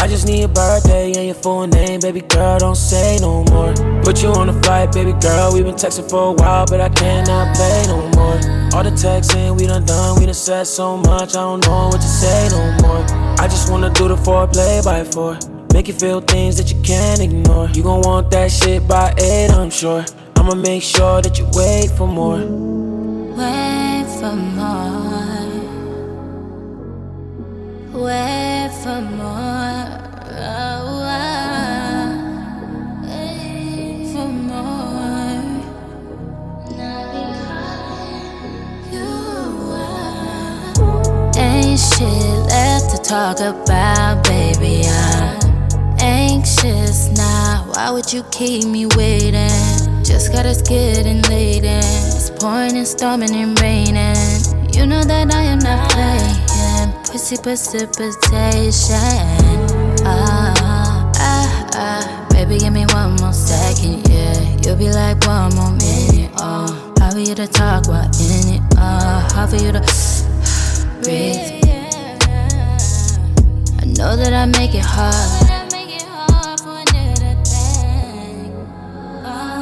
I just need a birthday and your full name, baby girl, don't say no more. Put you on a flight, baby girl, we've been texting for a while, but I cannot play no more. All the texting we done done, we done said so much, I don't know what to say no more. I just wanna do the foreplay by four. Make you feel things that you can't ignore. You gon' want that shit by eight, I'm sure. I'ma make sure that you wait for more. Wait for more. Wait for more. Oh, oh. For more. Ain't shit left to talk about, baby. I'm anxious now. Why would you keep me waiting? Just got us getting late and it's pouring and storming and raining. You know that I am not playing. Precipitation. Ah, ah, ah. Baby, give me one more second, yeah. You'll be like one more minute. Oh, how for you to talk while in it? Oh, how for you to breathe? I know that I make it hard.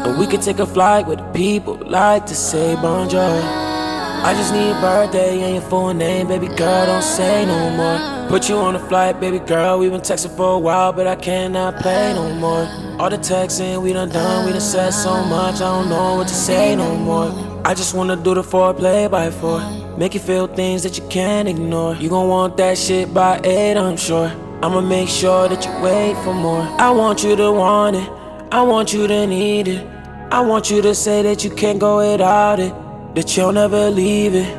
And we could take a flight with the people like to say bonjour. I just need a birthday and your full name, baby girl, don't say no more. Put you on a flight, baby girl, we've been texting for a while, but I cannot play no more. All the texting we done done, we done said so much, I don't know what to say no more. I just wanna do the foreplay by four. Make you feel things that you can't ignore. You gon' want that shit by eight, I'm sure. I'ma make sure that you wait for more. I want you to want it, I want you to need it. I want you to say that you can't go without it. That you'll never leave it.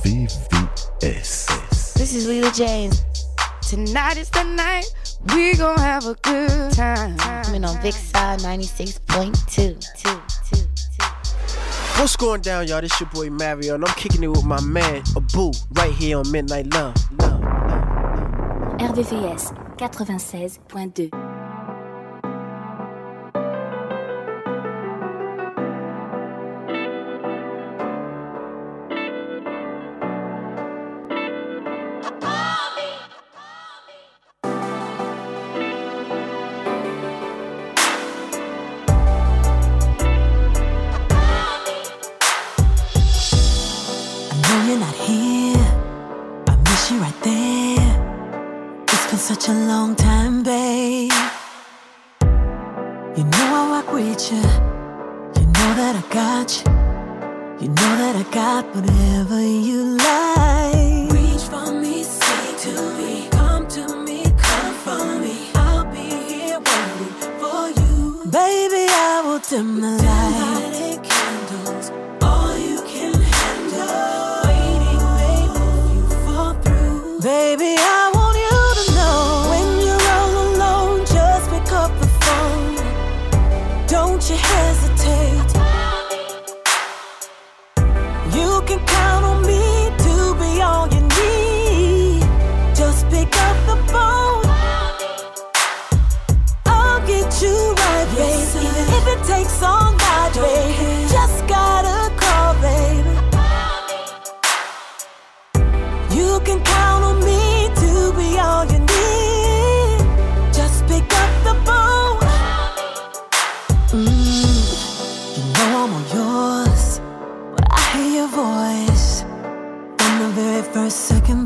RVVS. This is Lila James. Tonight is the night we gon' have a good time. Coming on Big 96.2. What's going down, y'all? This your boy Mario, and I'm kicking it with my man Abu right here on Midnight Love. RVVS 96.2. you. You know that I got you. You know that I got whatever you like. Reach for me, say to me, come to me, come for me. I'll be here waiting for you. Baby, I will dim the light.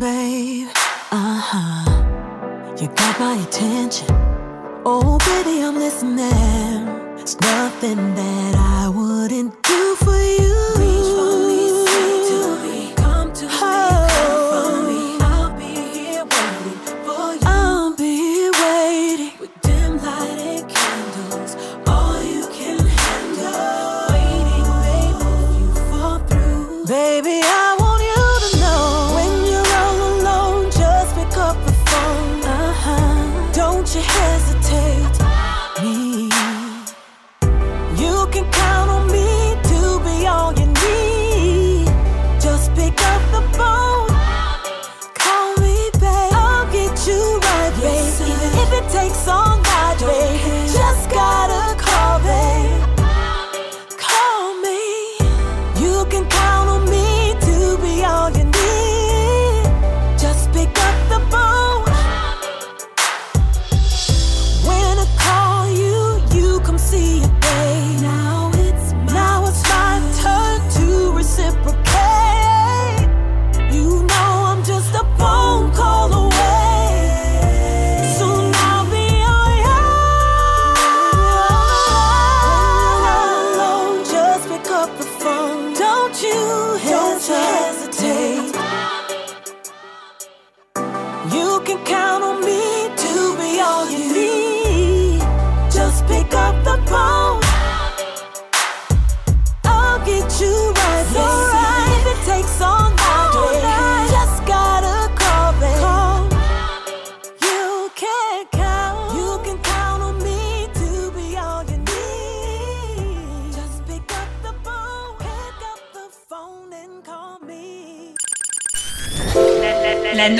Babe. Uh huh. You got my attention. Oh, baby, I'm listening. It's nothing that I wouldn't do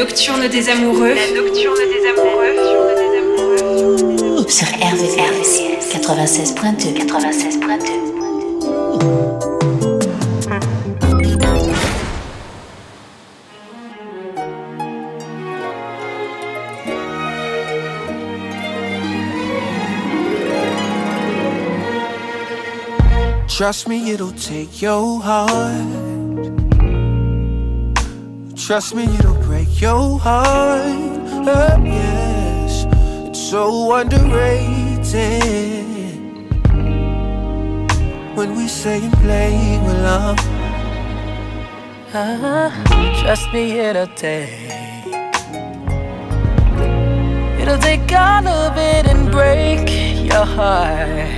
nocturne des amoureux. La nocturne des amoureux. Sur RVVS 96.2. 96.2. Trust me, it'll take your heart. Trust me, it'll break your heart. Oh, yes, it's so underrated. When we say and play with love, Ah, trust me, it'll take. It'll take all of it and break your heart.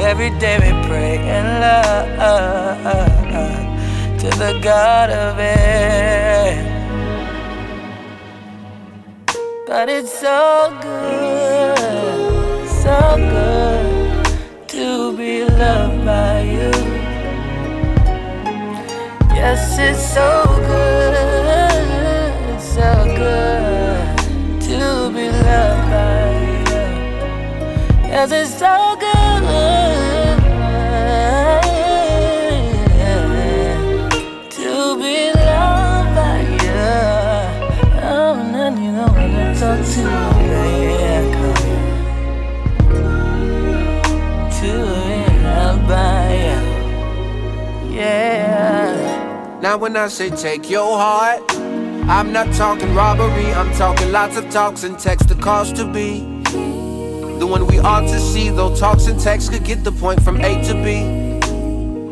Every day we pray in love to the God of it. But it's so good, so good to be loved by you. Yes, it's so good, so good to be loved by you. Yes, it's so good. Now when I say take your heart, I'm not talking robbery, I'm talking lots of talks and text the cost to be. The one we ought to see, though talks and texts could get the point from A to B.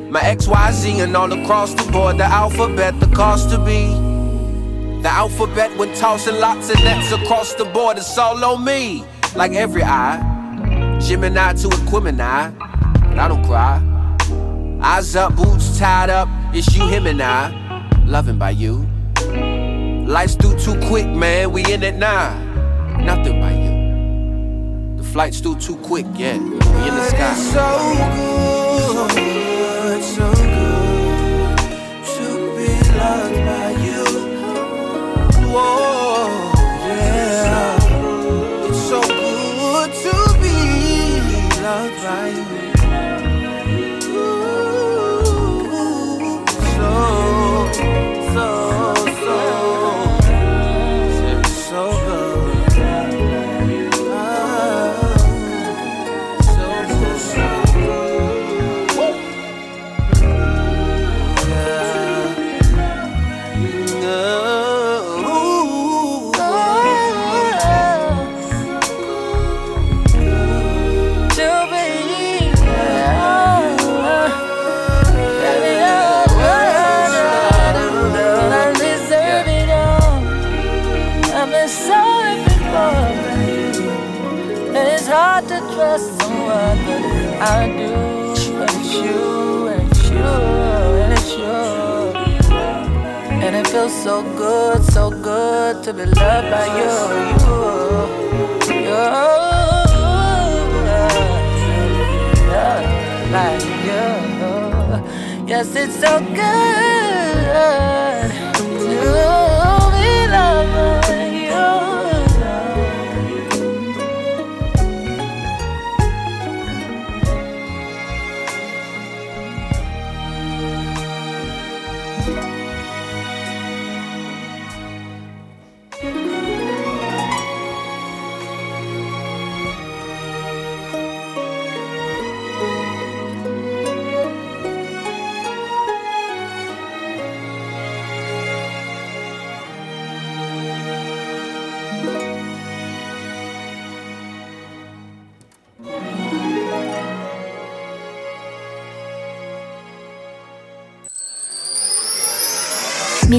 My XYZ and all across the board, the alphabet, the cost to be. The alphabet when tossing lots of nets across the board, it's all on me. Like every eye, Gemini to Aquemini, but I don't cry. Eyes up, boots tied up, it's you, him, and I. Loving by you. Life's through too quick, man, we in it now. Nothing by you. The flight's through too quick, yeah. We in the sky. So good, feels so good, so good to be loved by you. You, you, like you. Yes, it's so good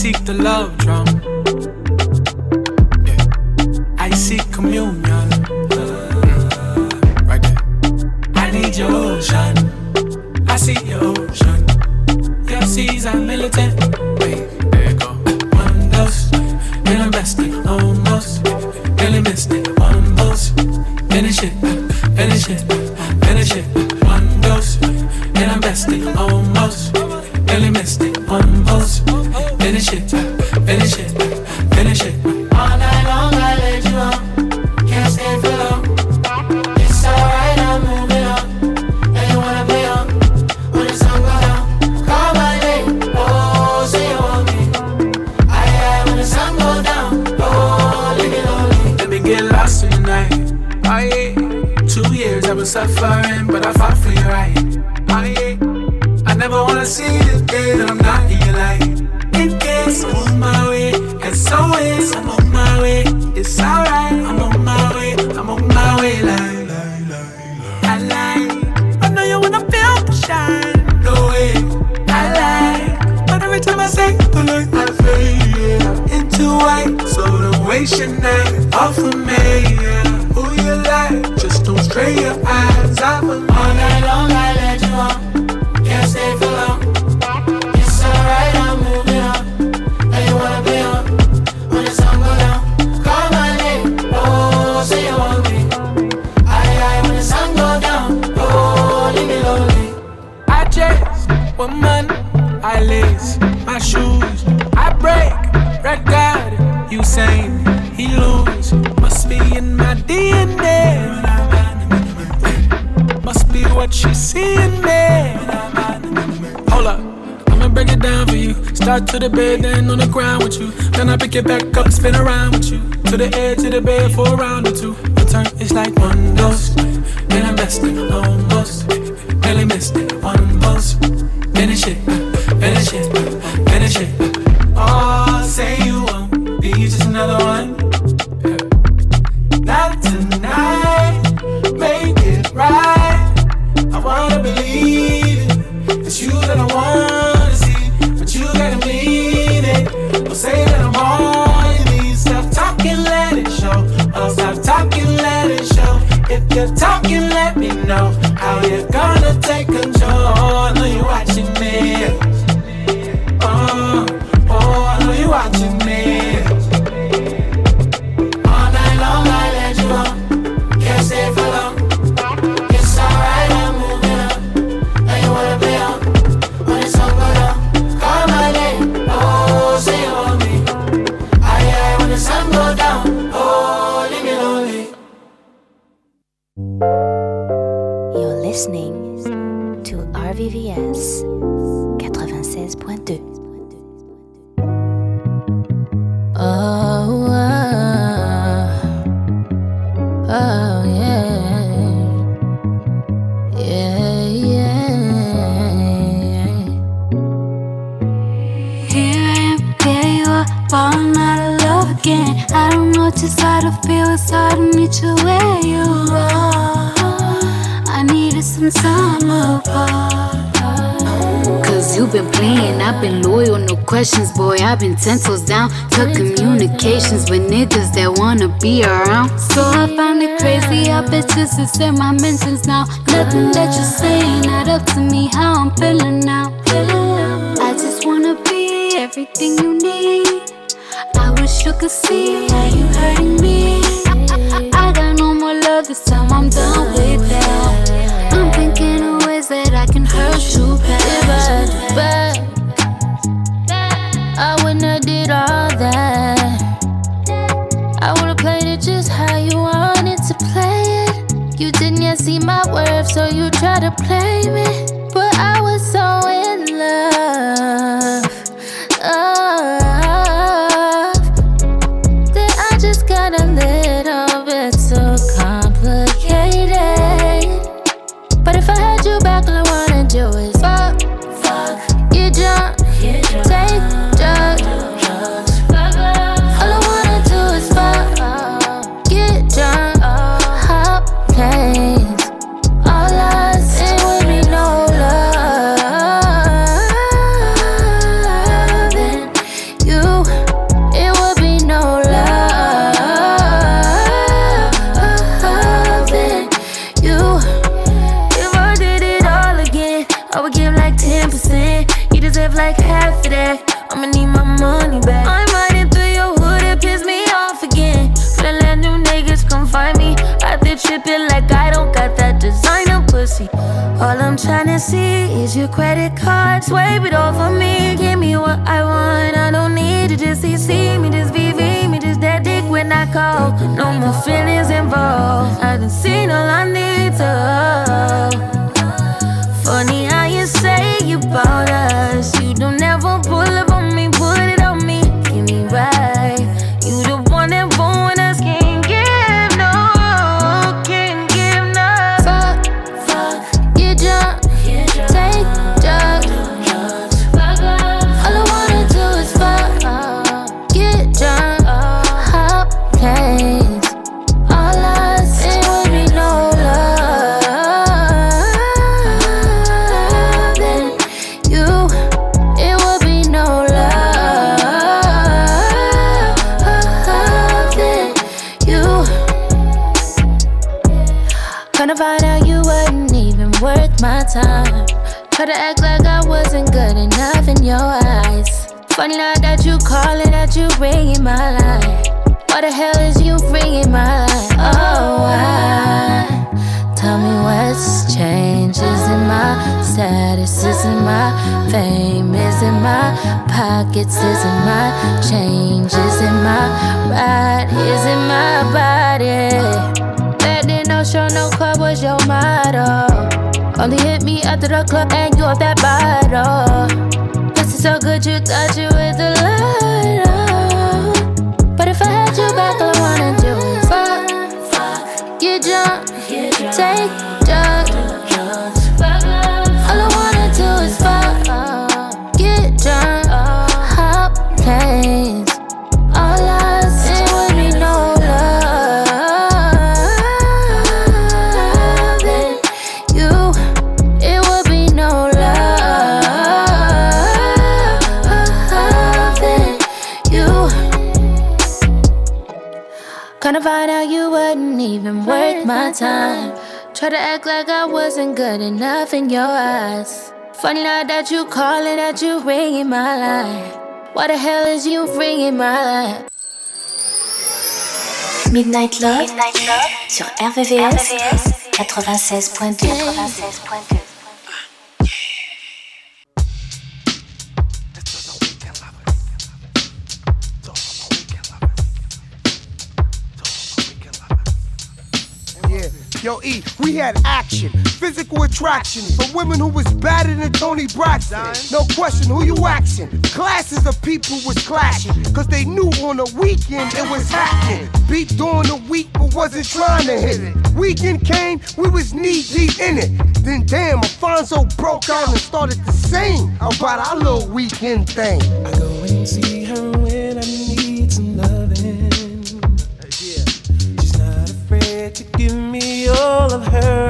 seek the love drum. Yeah. I seek communion. Right there. I need your ocean. I see your ocean. Your seas are militant. it all for me. Give me what I want. I don't need to just CC me, just VV me, just that dick when I call. No more feelings involved. I done seen all I need to. Wasn't good enough in your eyes. Funny now that you calling, that you ringing my line. Why the hell is you ringing my line? Midnight Love, sur RVVS, 96.2. 96.2. Yeah. Yo, E, we had action, physical attraction for women who was better than Toni Braxton. No question, who you axing? Classes of people was clashing, cause they knew on the weekend it was happening. Beat during the week, but wasn't trying to hit it. Weekend came, we was knee deep in it. Then damn, Alfonzo broke out and started to sing about our little weekend thing. I go and see her when I need some loving. Yeah, she's not afraid to give me all of her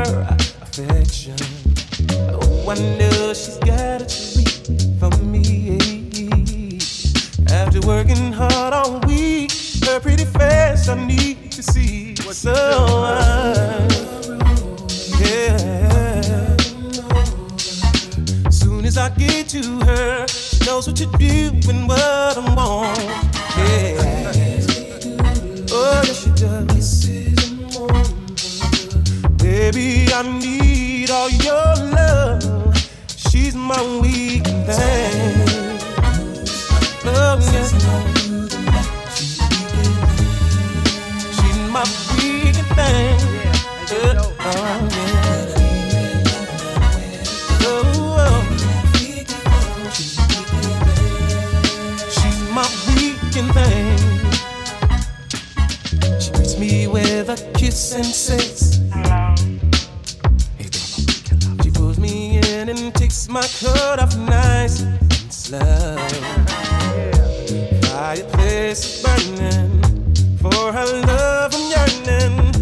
I know she's got a treat for me. After working hard all week, her pretty face I need to see. So, uh, yeah. Soon as I get to her, she knows what to do and what I want. Yeah. Oh, yes, she does. Baby, I need all your love. My weak thing. Oh, yes. She's my weak thing. Oh, yeah. Oh. She's my weekend thing. She greets me with a kiss and says, my coat off nice and slow. Fireplace burning for her love I'm yearning,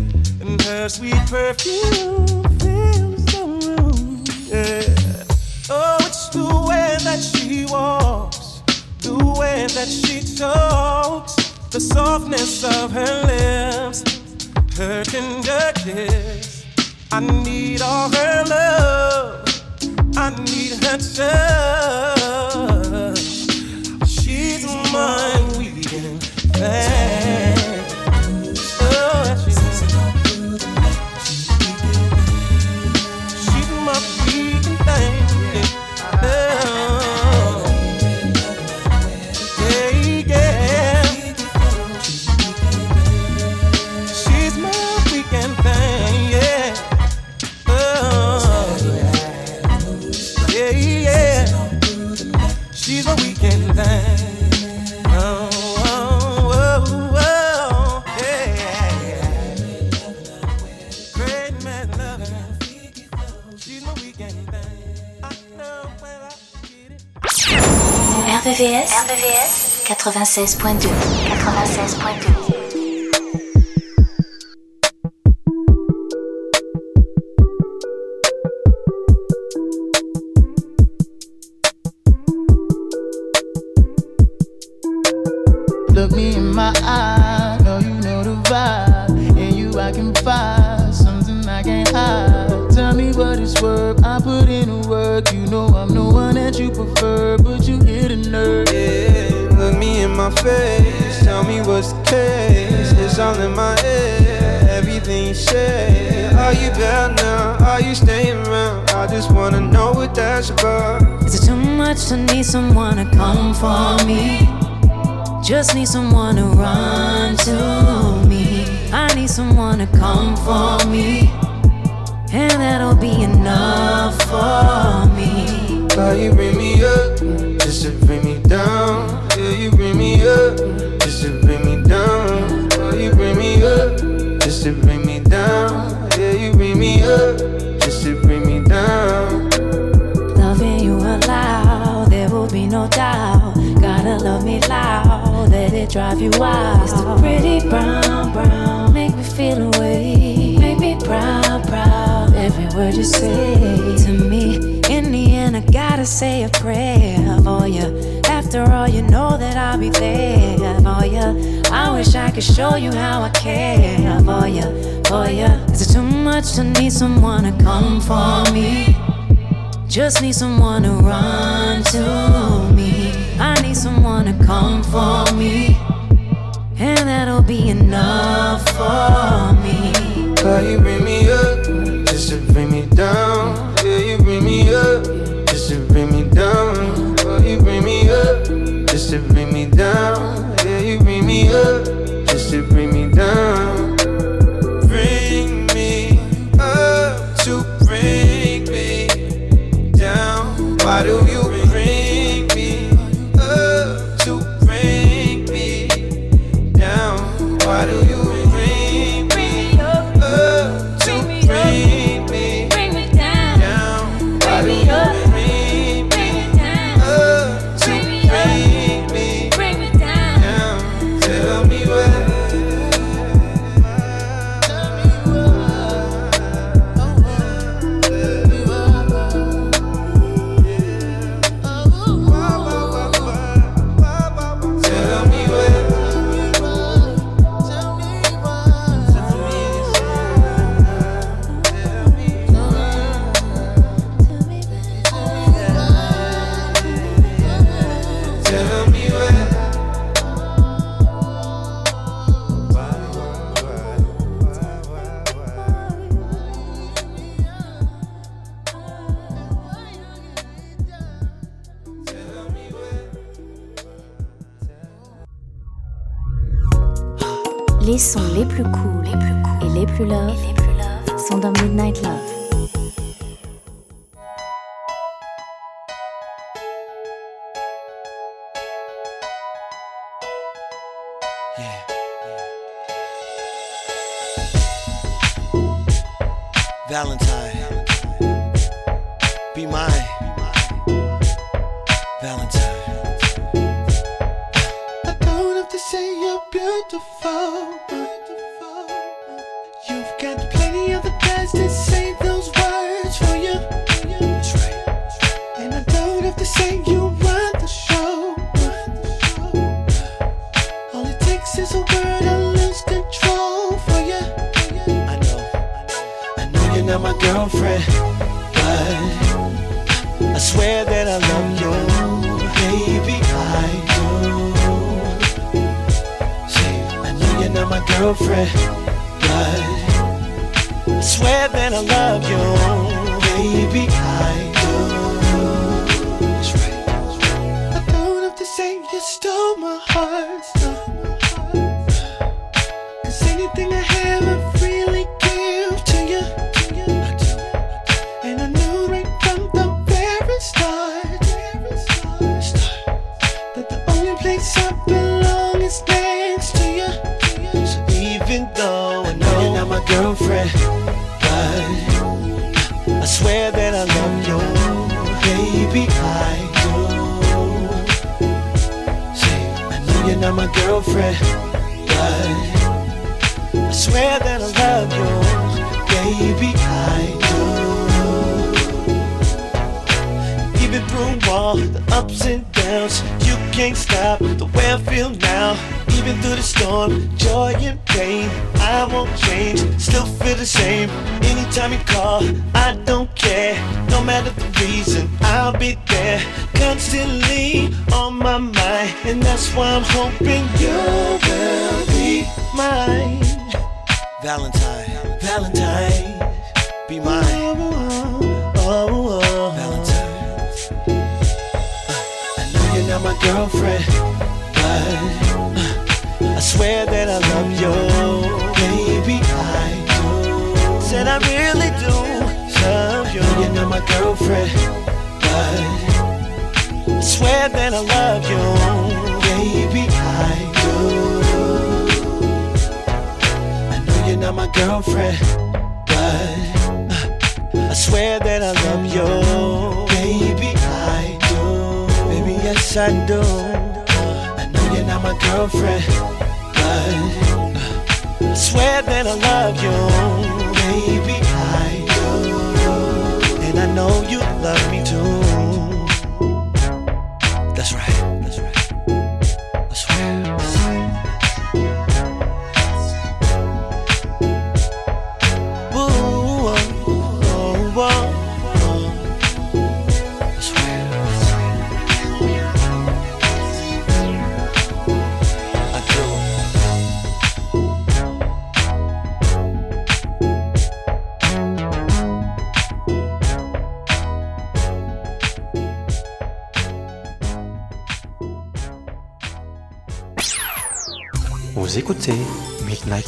and her sweet perfume fills the room. Yeah. Oh, it's the way that she walks, the way that she talks, the softness of her lips, her tender kiss. I need all her love, I need her touch. She's my weekend thing. RVVS, RVVS 96.2. 96.2. about. Is it too much to need someone to come for me? Just need someone to run to me. I need someone to come for me. and that'll be enough for me. Why you bring me up just to bring me down? Yeah, you bring me up just to bring me down. Why you bring me up just to bring me down? Yeah, you bring me up drive you wild. It's the pretty brown, brown, make me feel away. Make me proud, proud, every word you say to me. In the end, I gotta say a prayer for you. After all, you know that I'll be there for you. I wish I could show you how I care for you, for you. Is it too much to need someone to come for me? Just need someone to run to me. I need someone to come for me. Be enough for me. Why you bring me up just to bring me down? Yeah, you bring me up just to bring me down. Why you bring me up just to bring me down? Yeah, you bring me up not my girlfriend, but I swear that I love you, baby. I do. Said I really do. Love you. You're not my girlfriend, but I swear that I love you, baby. I do. I know you're not my girlfriend, but uh, I swear that I love you, I do. I know you're not my girlfriend, but I swear that I love you, baby. I do, and I know you love me too.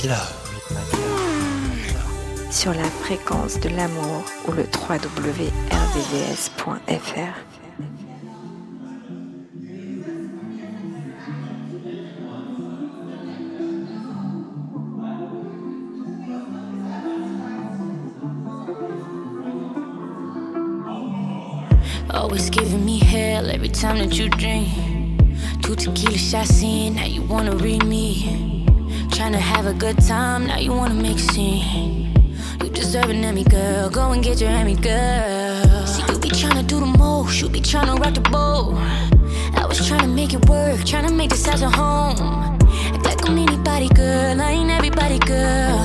Midnight Love. sur la fréquence de l'amour ou le www.rdvs.fr. Always giving me hell every time that you drink. Two tequila shots in, now you wanna read me. Trying to have a good time, now you wanna make a scene. You deserve an Emmy, girl. Go and get your Emmy, girl. See, you be trying to do the most, you be trying to rock the boat. I was trying to make it work, trying to make this house a home. Act like I'm anybody, girl. I ain't everybody, girl.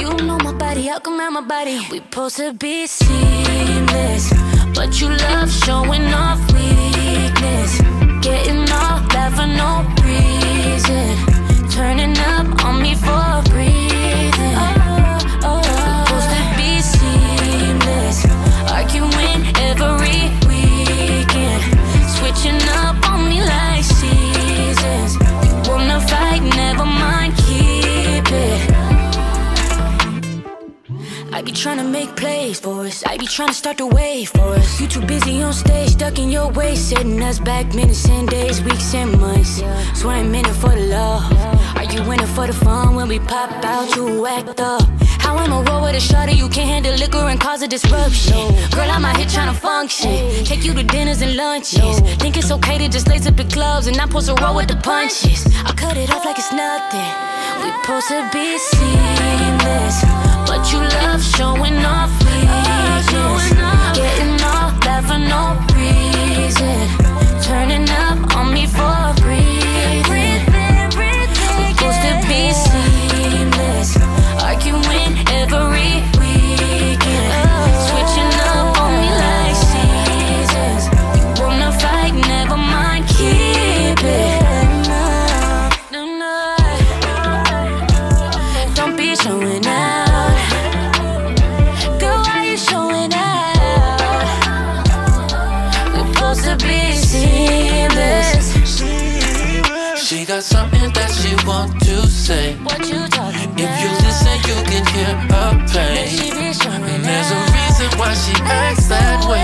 You know my body, how come I'm my body? We supposed to be seamless, but you love showing off weakness. Getting all that for no reason. Turning up on me for breathing. Oh, oh, we supposed to be seamless, arguing every weekend. Switching up on me like seasons. You wanna fight, never mind, keep it. I be trying to make plays for us. I be trying to start the wave for us. You too busy on stage, stuck in your way, setting us back minutes and days, weeks and months. Swear I'm in it for the love. Are you in for the fun when we pop out? You act up. How am I roll with a shorty? You can't handle liquor and cause a disruption. Girl, I'm out here trying to function. Take you to dinners and lunches. Think it's okay to just lace up the clubs and not supposed to roll with the punches. I cut it off like it's nothing. We supposed to be seamless, but you love showing off weakness. Getting all that for no reason. Turning up arguing every acts way.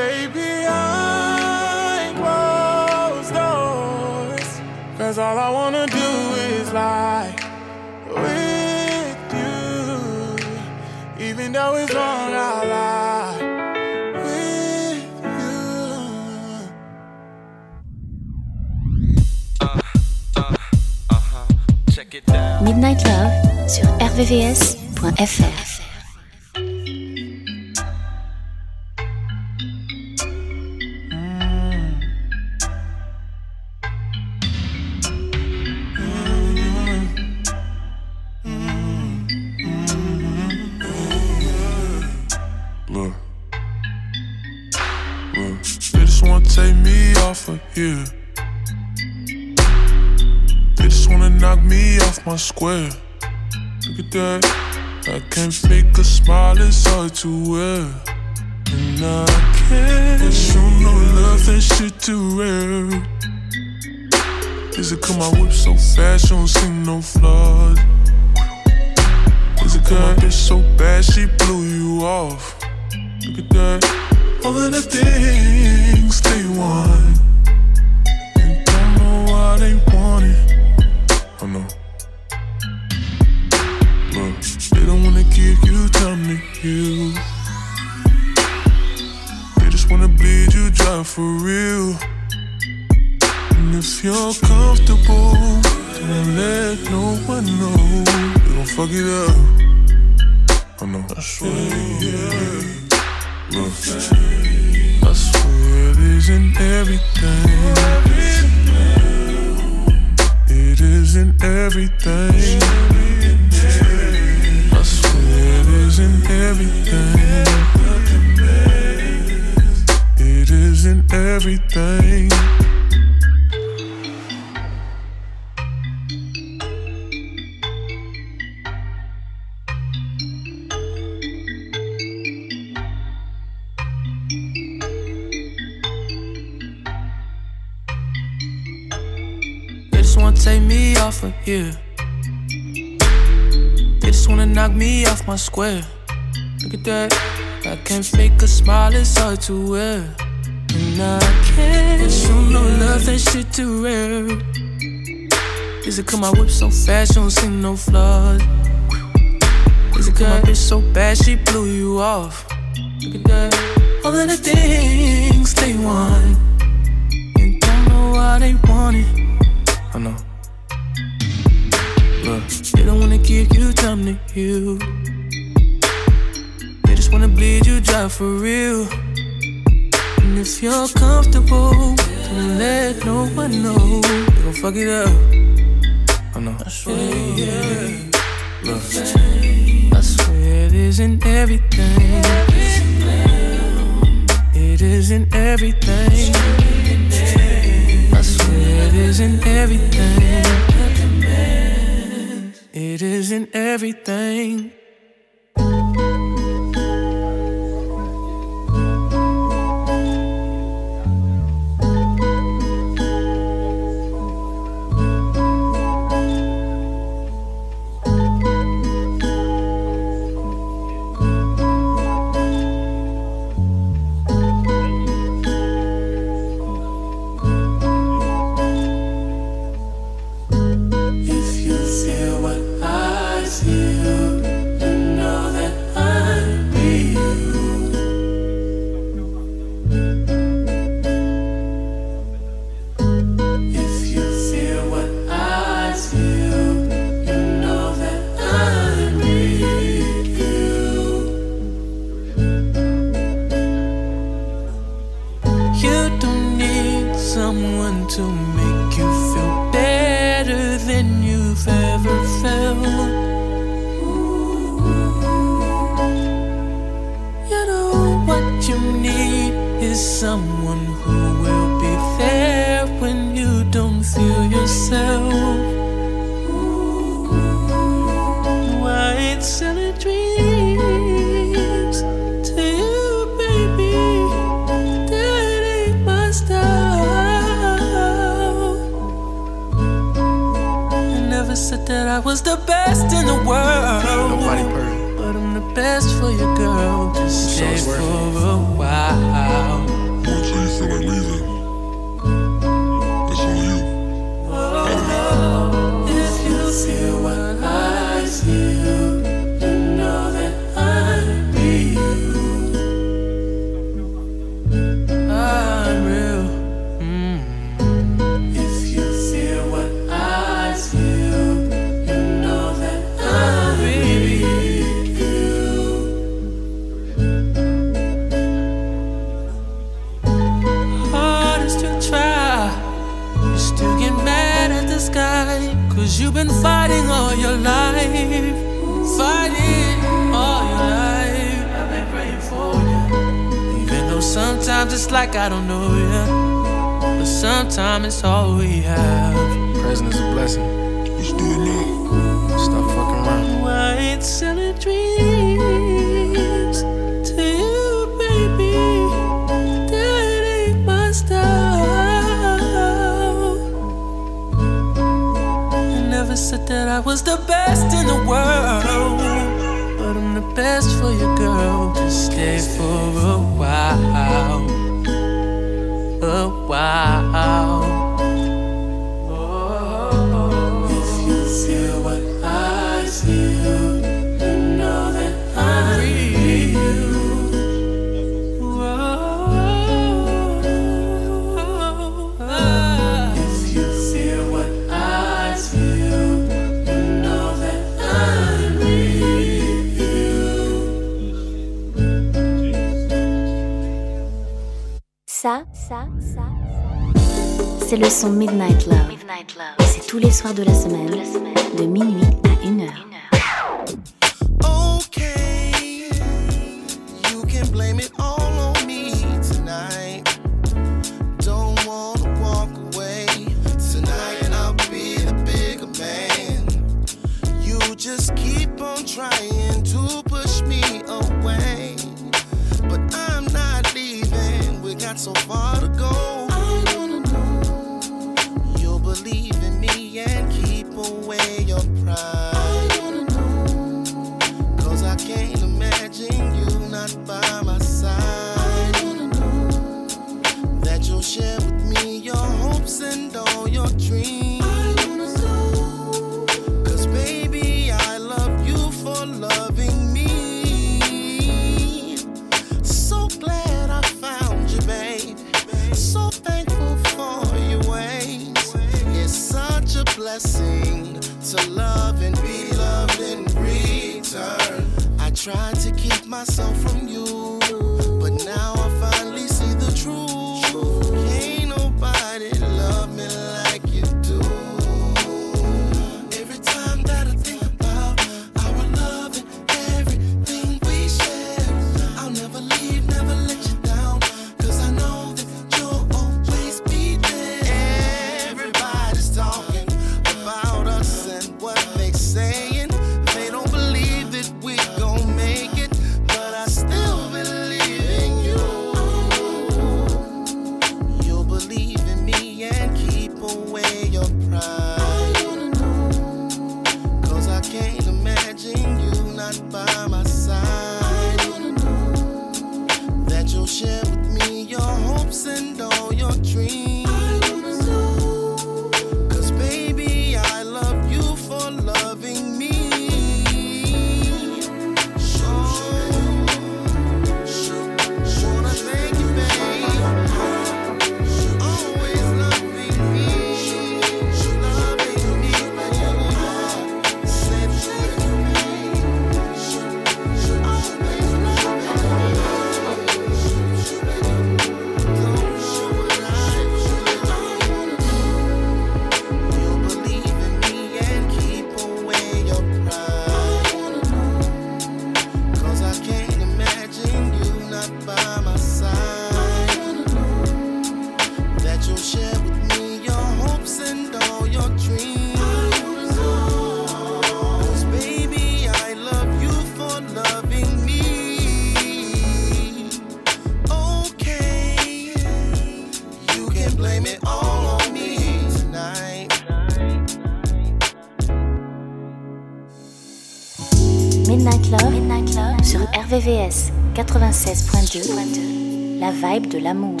vibe de l'amour.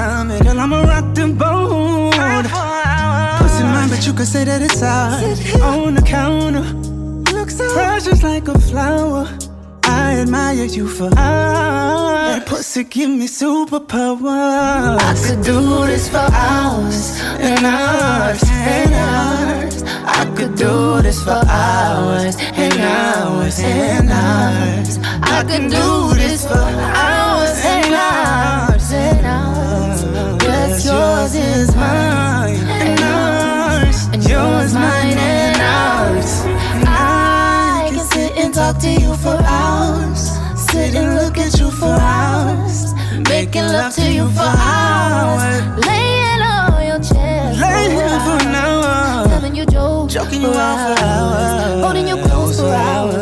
time, girl, I'ma rock them both. Pussy mine, but you can say that it's ours. On the counter, looks so precious like a flower. I admire you for hours. That pussy give me superpowers. I could do this for hours and hours and hours. I could do this for hours and hours and hours. I could do this for hours. Yours is mine and ours, and yours mine and ours. I can sit and talk to you for hours, sit and look at you for hours, making love to you for hours, laying on your chest, laying for an hour, telling you jokes, joking you out for hours, holding you close for hours,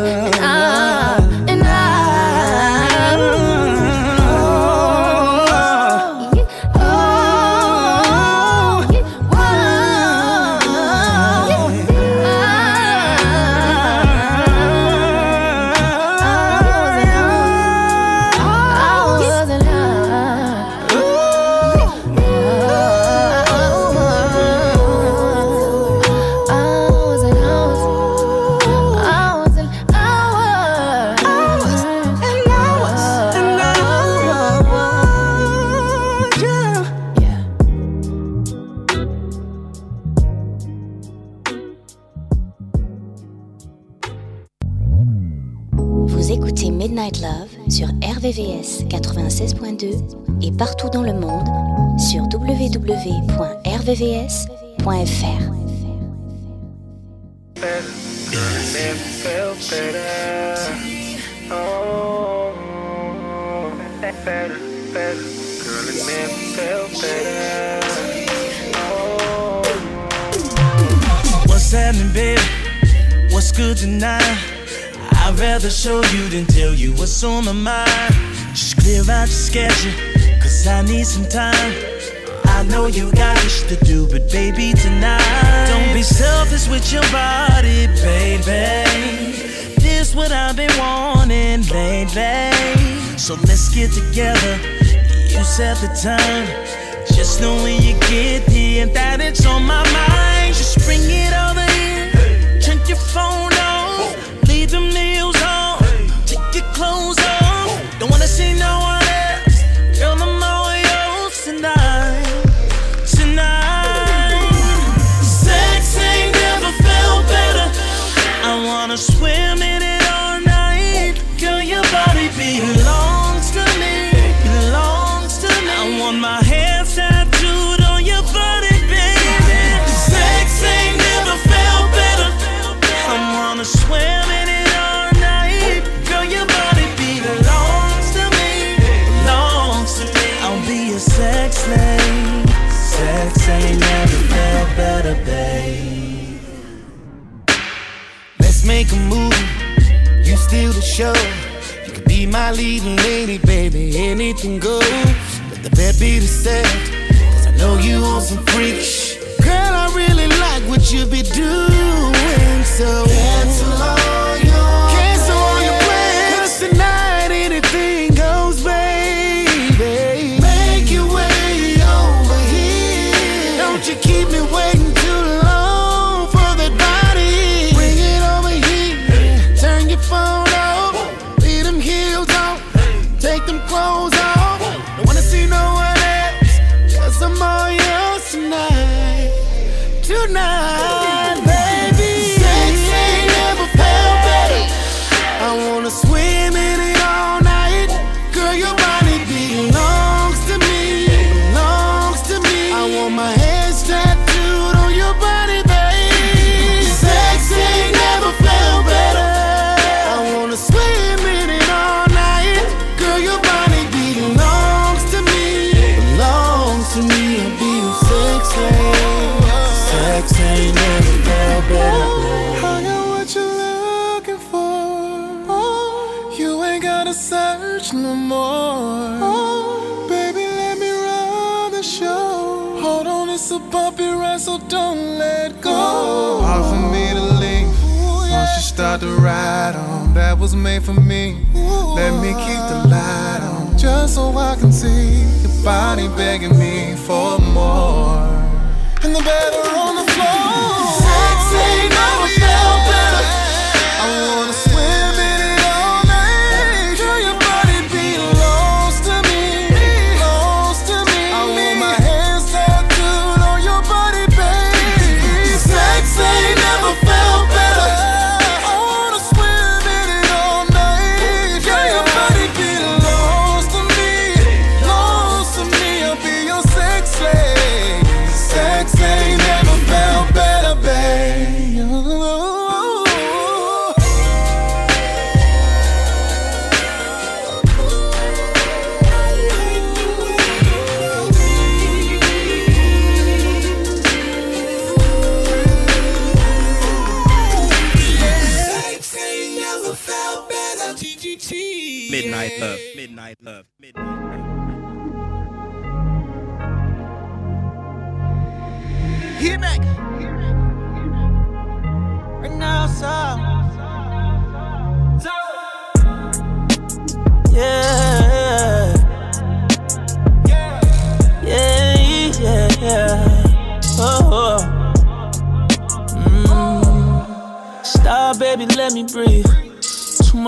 What's happening, baby? What's good tonight? I'd rather show you than tell you what's on my mind. Just clear out your schedule, cause I need some time. I know you got much to do, but baby, tonight. Don't be selfish with your body, baby. This what I've been wanting lately. So let's get together. You set the time. Just know when you get here that it's on my mind. Just bring it over here. Turn your phone on. Leave the meals on. Take your clothes off. Don't wanna see no one show. You could be my leading lady, baby. Anything goes. Let the bed be the set. Cause I know you want some freaks. Girl, I really like what you be doing. So cancel all so I can see your body begging me for more. And the better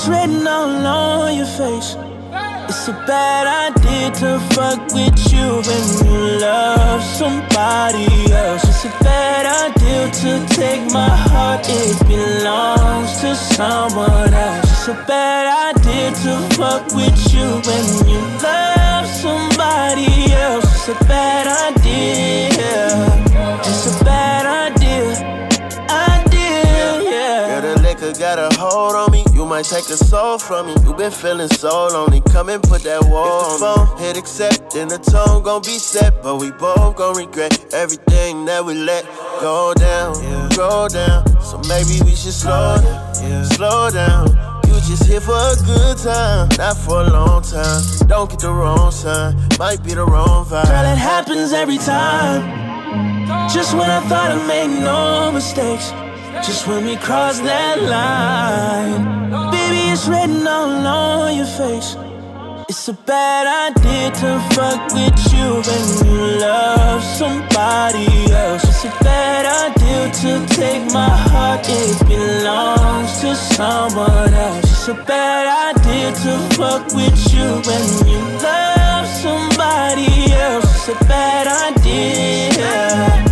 It's written all on your face. It's a bad idea to fuck with you when you love somebody else. It's a bad idea to take my heart, it belongs to someone else. It's a bad idea to fuck with you when you love somebody else. It's a bad idea. Got a hold on me. You might take a soul from me. You been feeling so lonely. Come and put that wall on the phone. Hit accept, then the tone gon' be set. But we both gon' regret everything that we let go down, yeah. go down. So maybe we should slow down, yeah. slow down. You just here for a good time, not for a long time. Don't get the wrong sign, might be the wrong vibe. Girl, it happens every time. Just when I thought I made no mistakes. Just when we cross that line. Baby, it's written all on your face. It's a bad idea to fuck with you when you love somebody else. It's a bad idea to take my heart, it belongs to someone else. It's a bad idea to fuck with you when you love somebody else. It's a bad idea.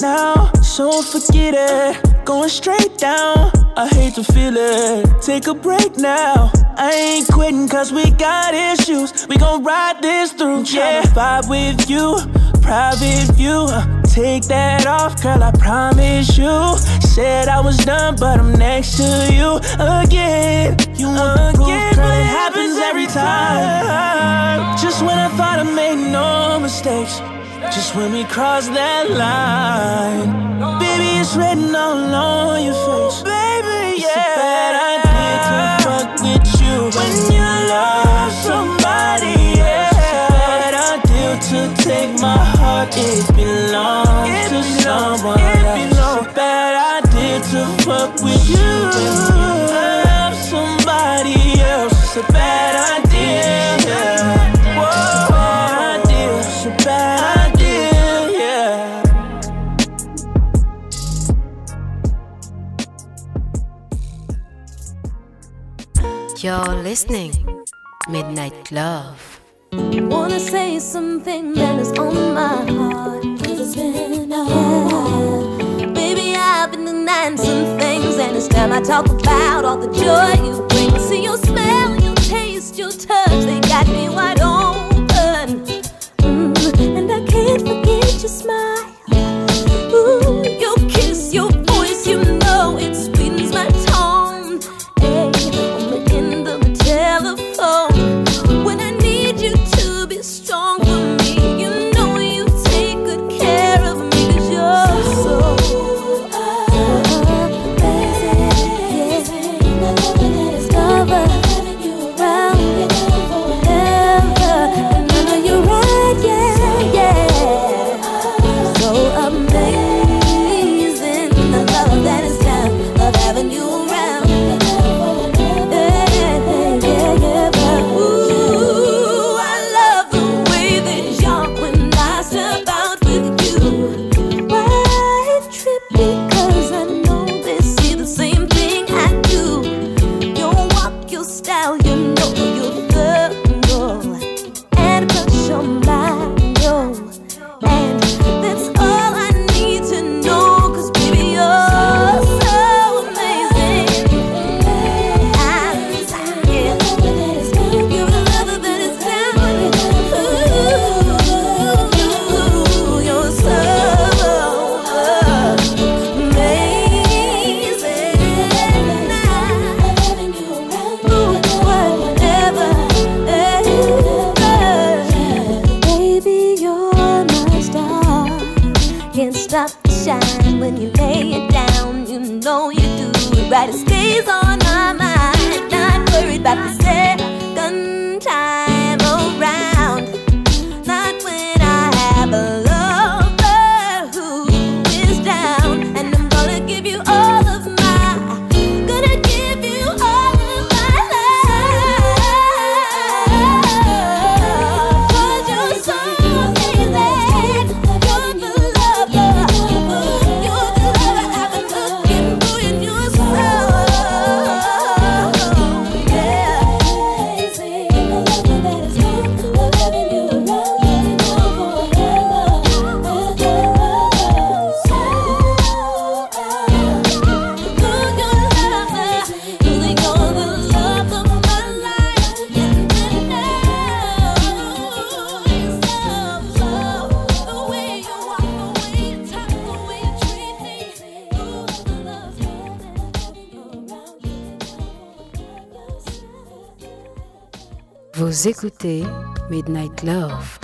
Now, so forget it. Going straight down. I hate to feel it. Take a break now. I ain't quitting cause we got issues. We gon' ride this through. Yeah, vibe with you. Private view. Take that off, girl, I promise you. Said I was done, but I'm next to you again. You want proof, girl, it happens every time. Just when I thought I made no mistakes. Just when we cross that line. Baby, it's written all on your face. Baby, yeah. It's a bad idea to fuck with you when you love somebody else. It's a bad idea to take my heart, it belongs to someone else. It's a bad idea to fuck with you when you love somebody else. It's a bad You're listening. Midnight Love. Wanna say something that is on my heart. Cause it's been a while. Baby, I've been denying some things, and it's time I talk about all the joy you bring. See your smell, your taste, your touch, they got me wide open. Mm, and I can't forget your smile. Vous écoutez Midnight Love.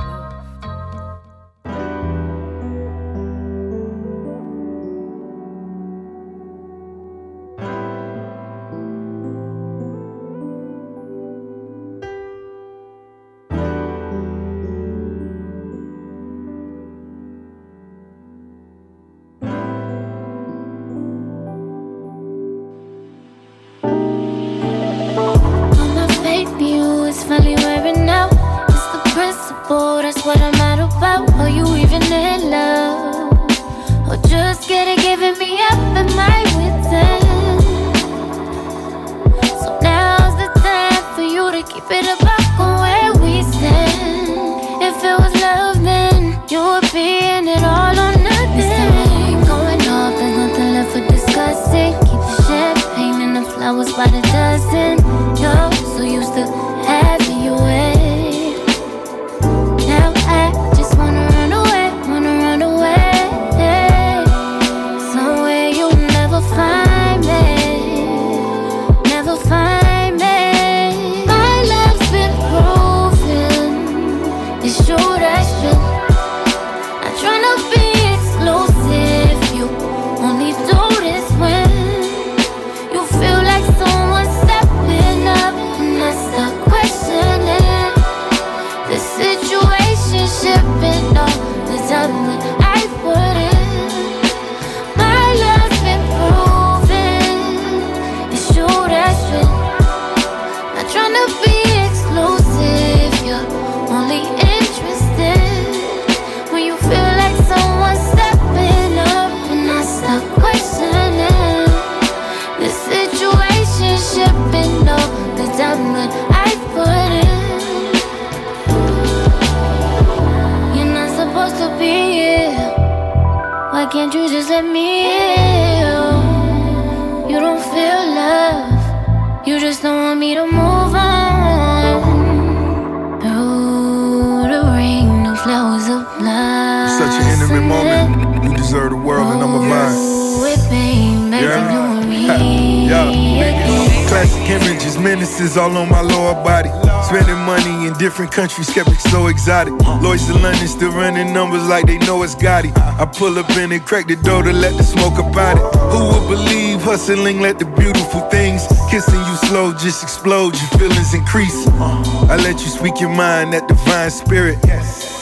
country, skeptics so exotic. Lois and London still running numbers like they know it's it. I pull up in and crack the door to let the smoke about it. Who would believe hustling let the beautiful things kissing you slow just explode? Your feelings increase. I let you speak your mind, that divine spirit.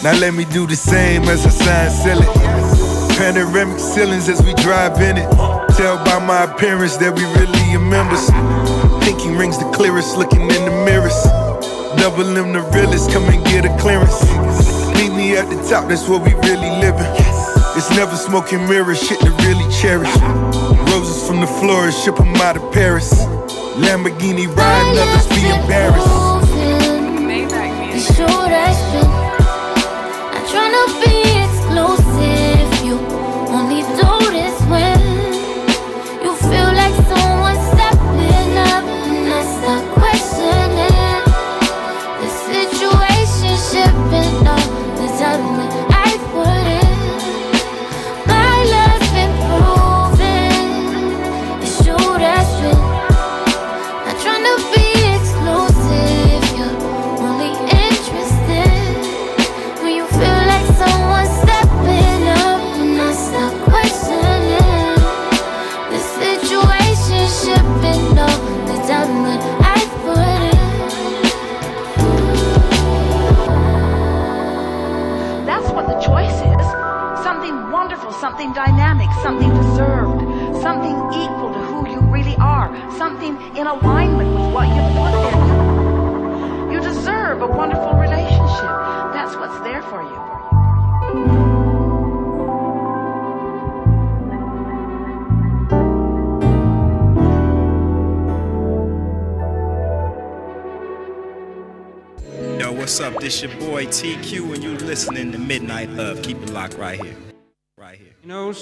Now let me do the same as I sign sell it. Panoramic ceilings as we drive in it. Tell by my appearance that we really are members. Pinky rings the clearest, looking in the mirrors. Double them the realest, come and get a clearance. Meet me at the top, that's where we really living. It's never smoking mirrors, shit to really cherish. Roses from the florist, ship them out of Paris. Lamborghini riding, others be embarrassed. Sure that's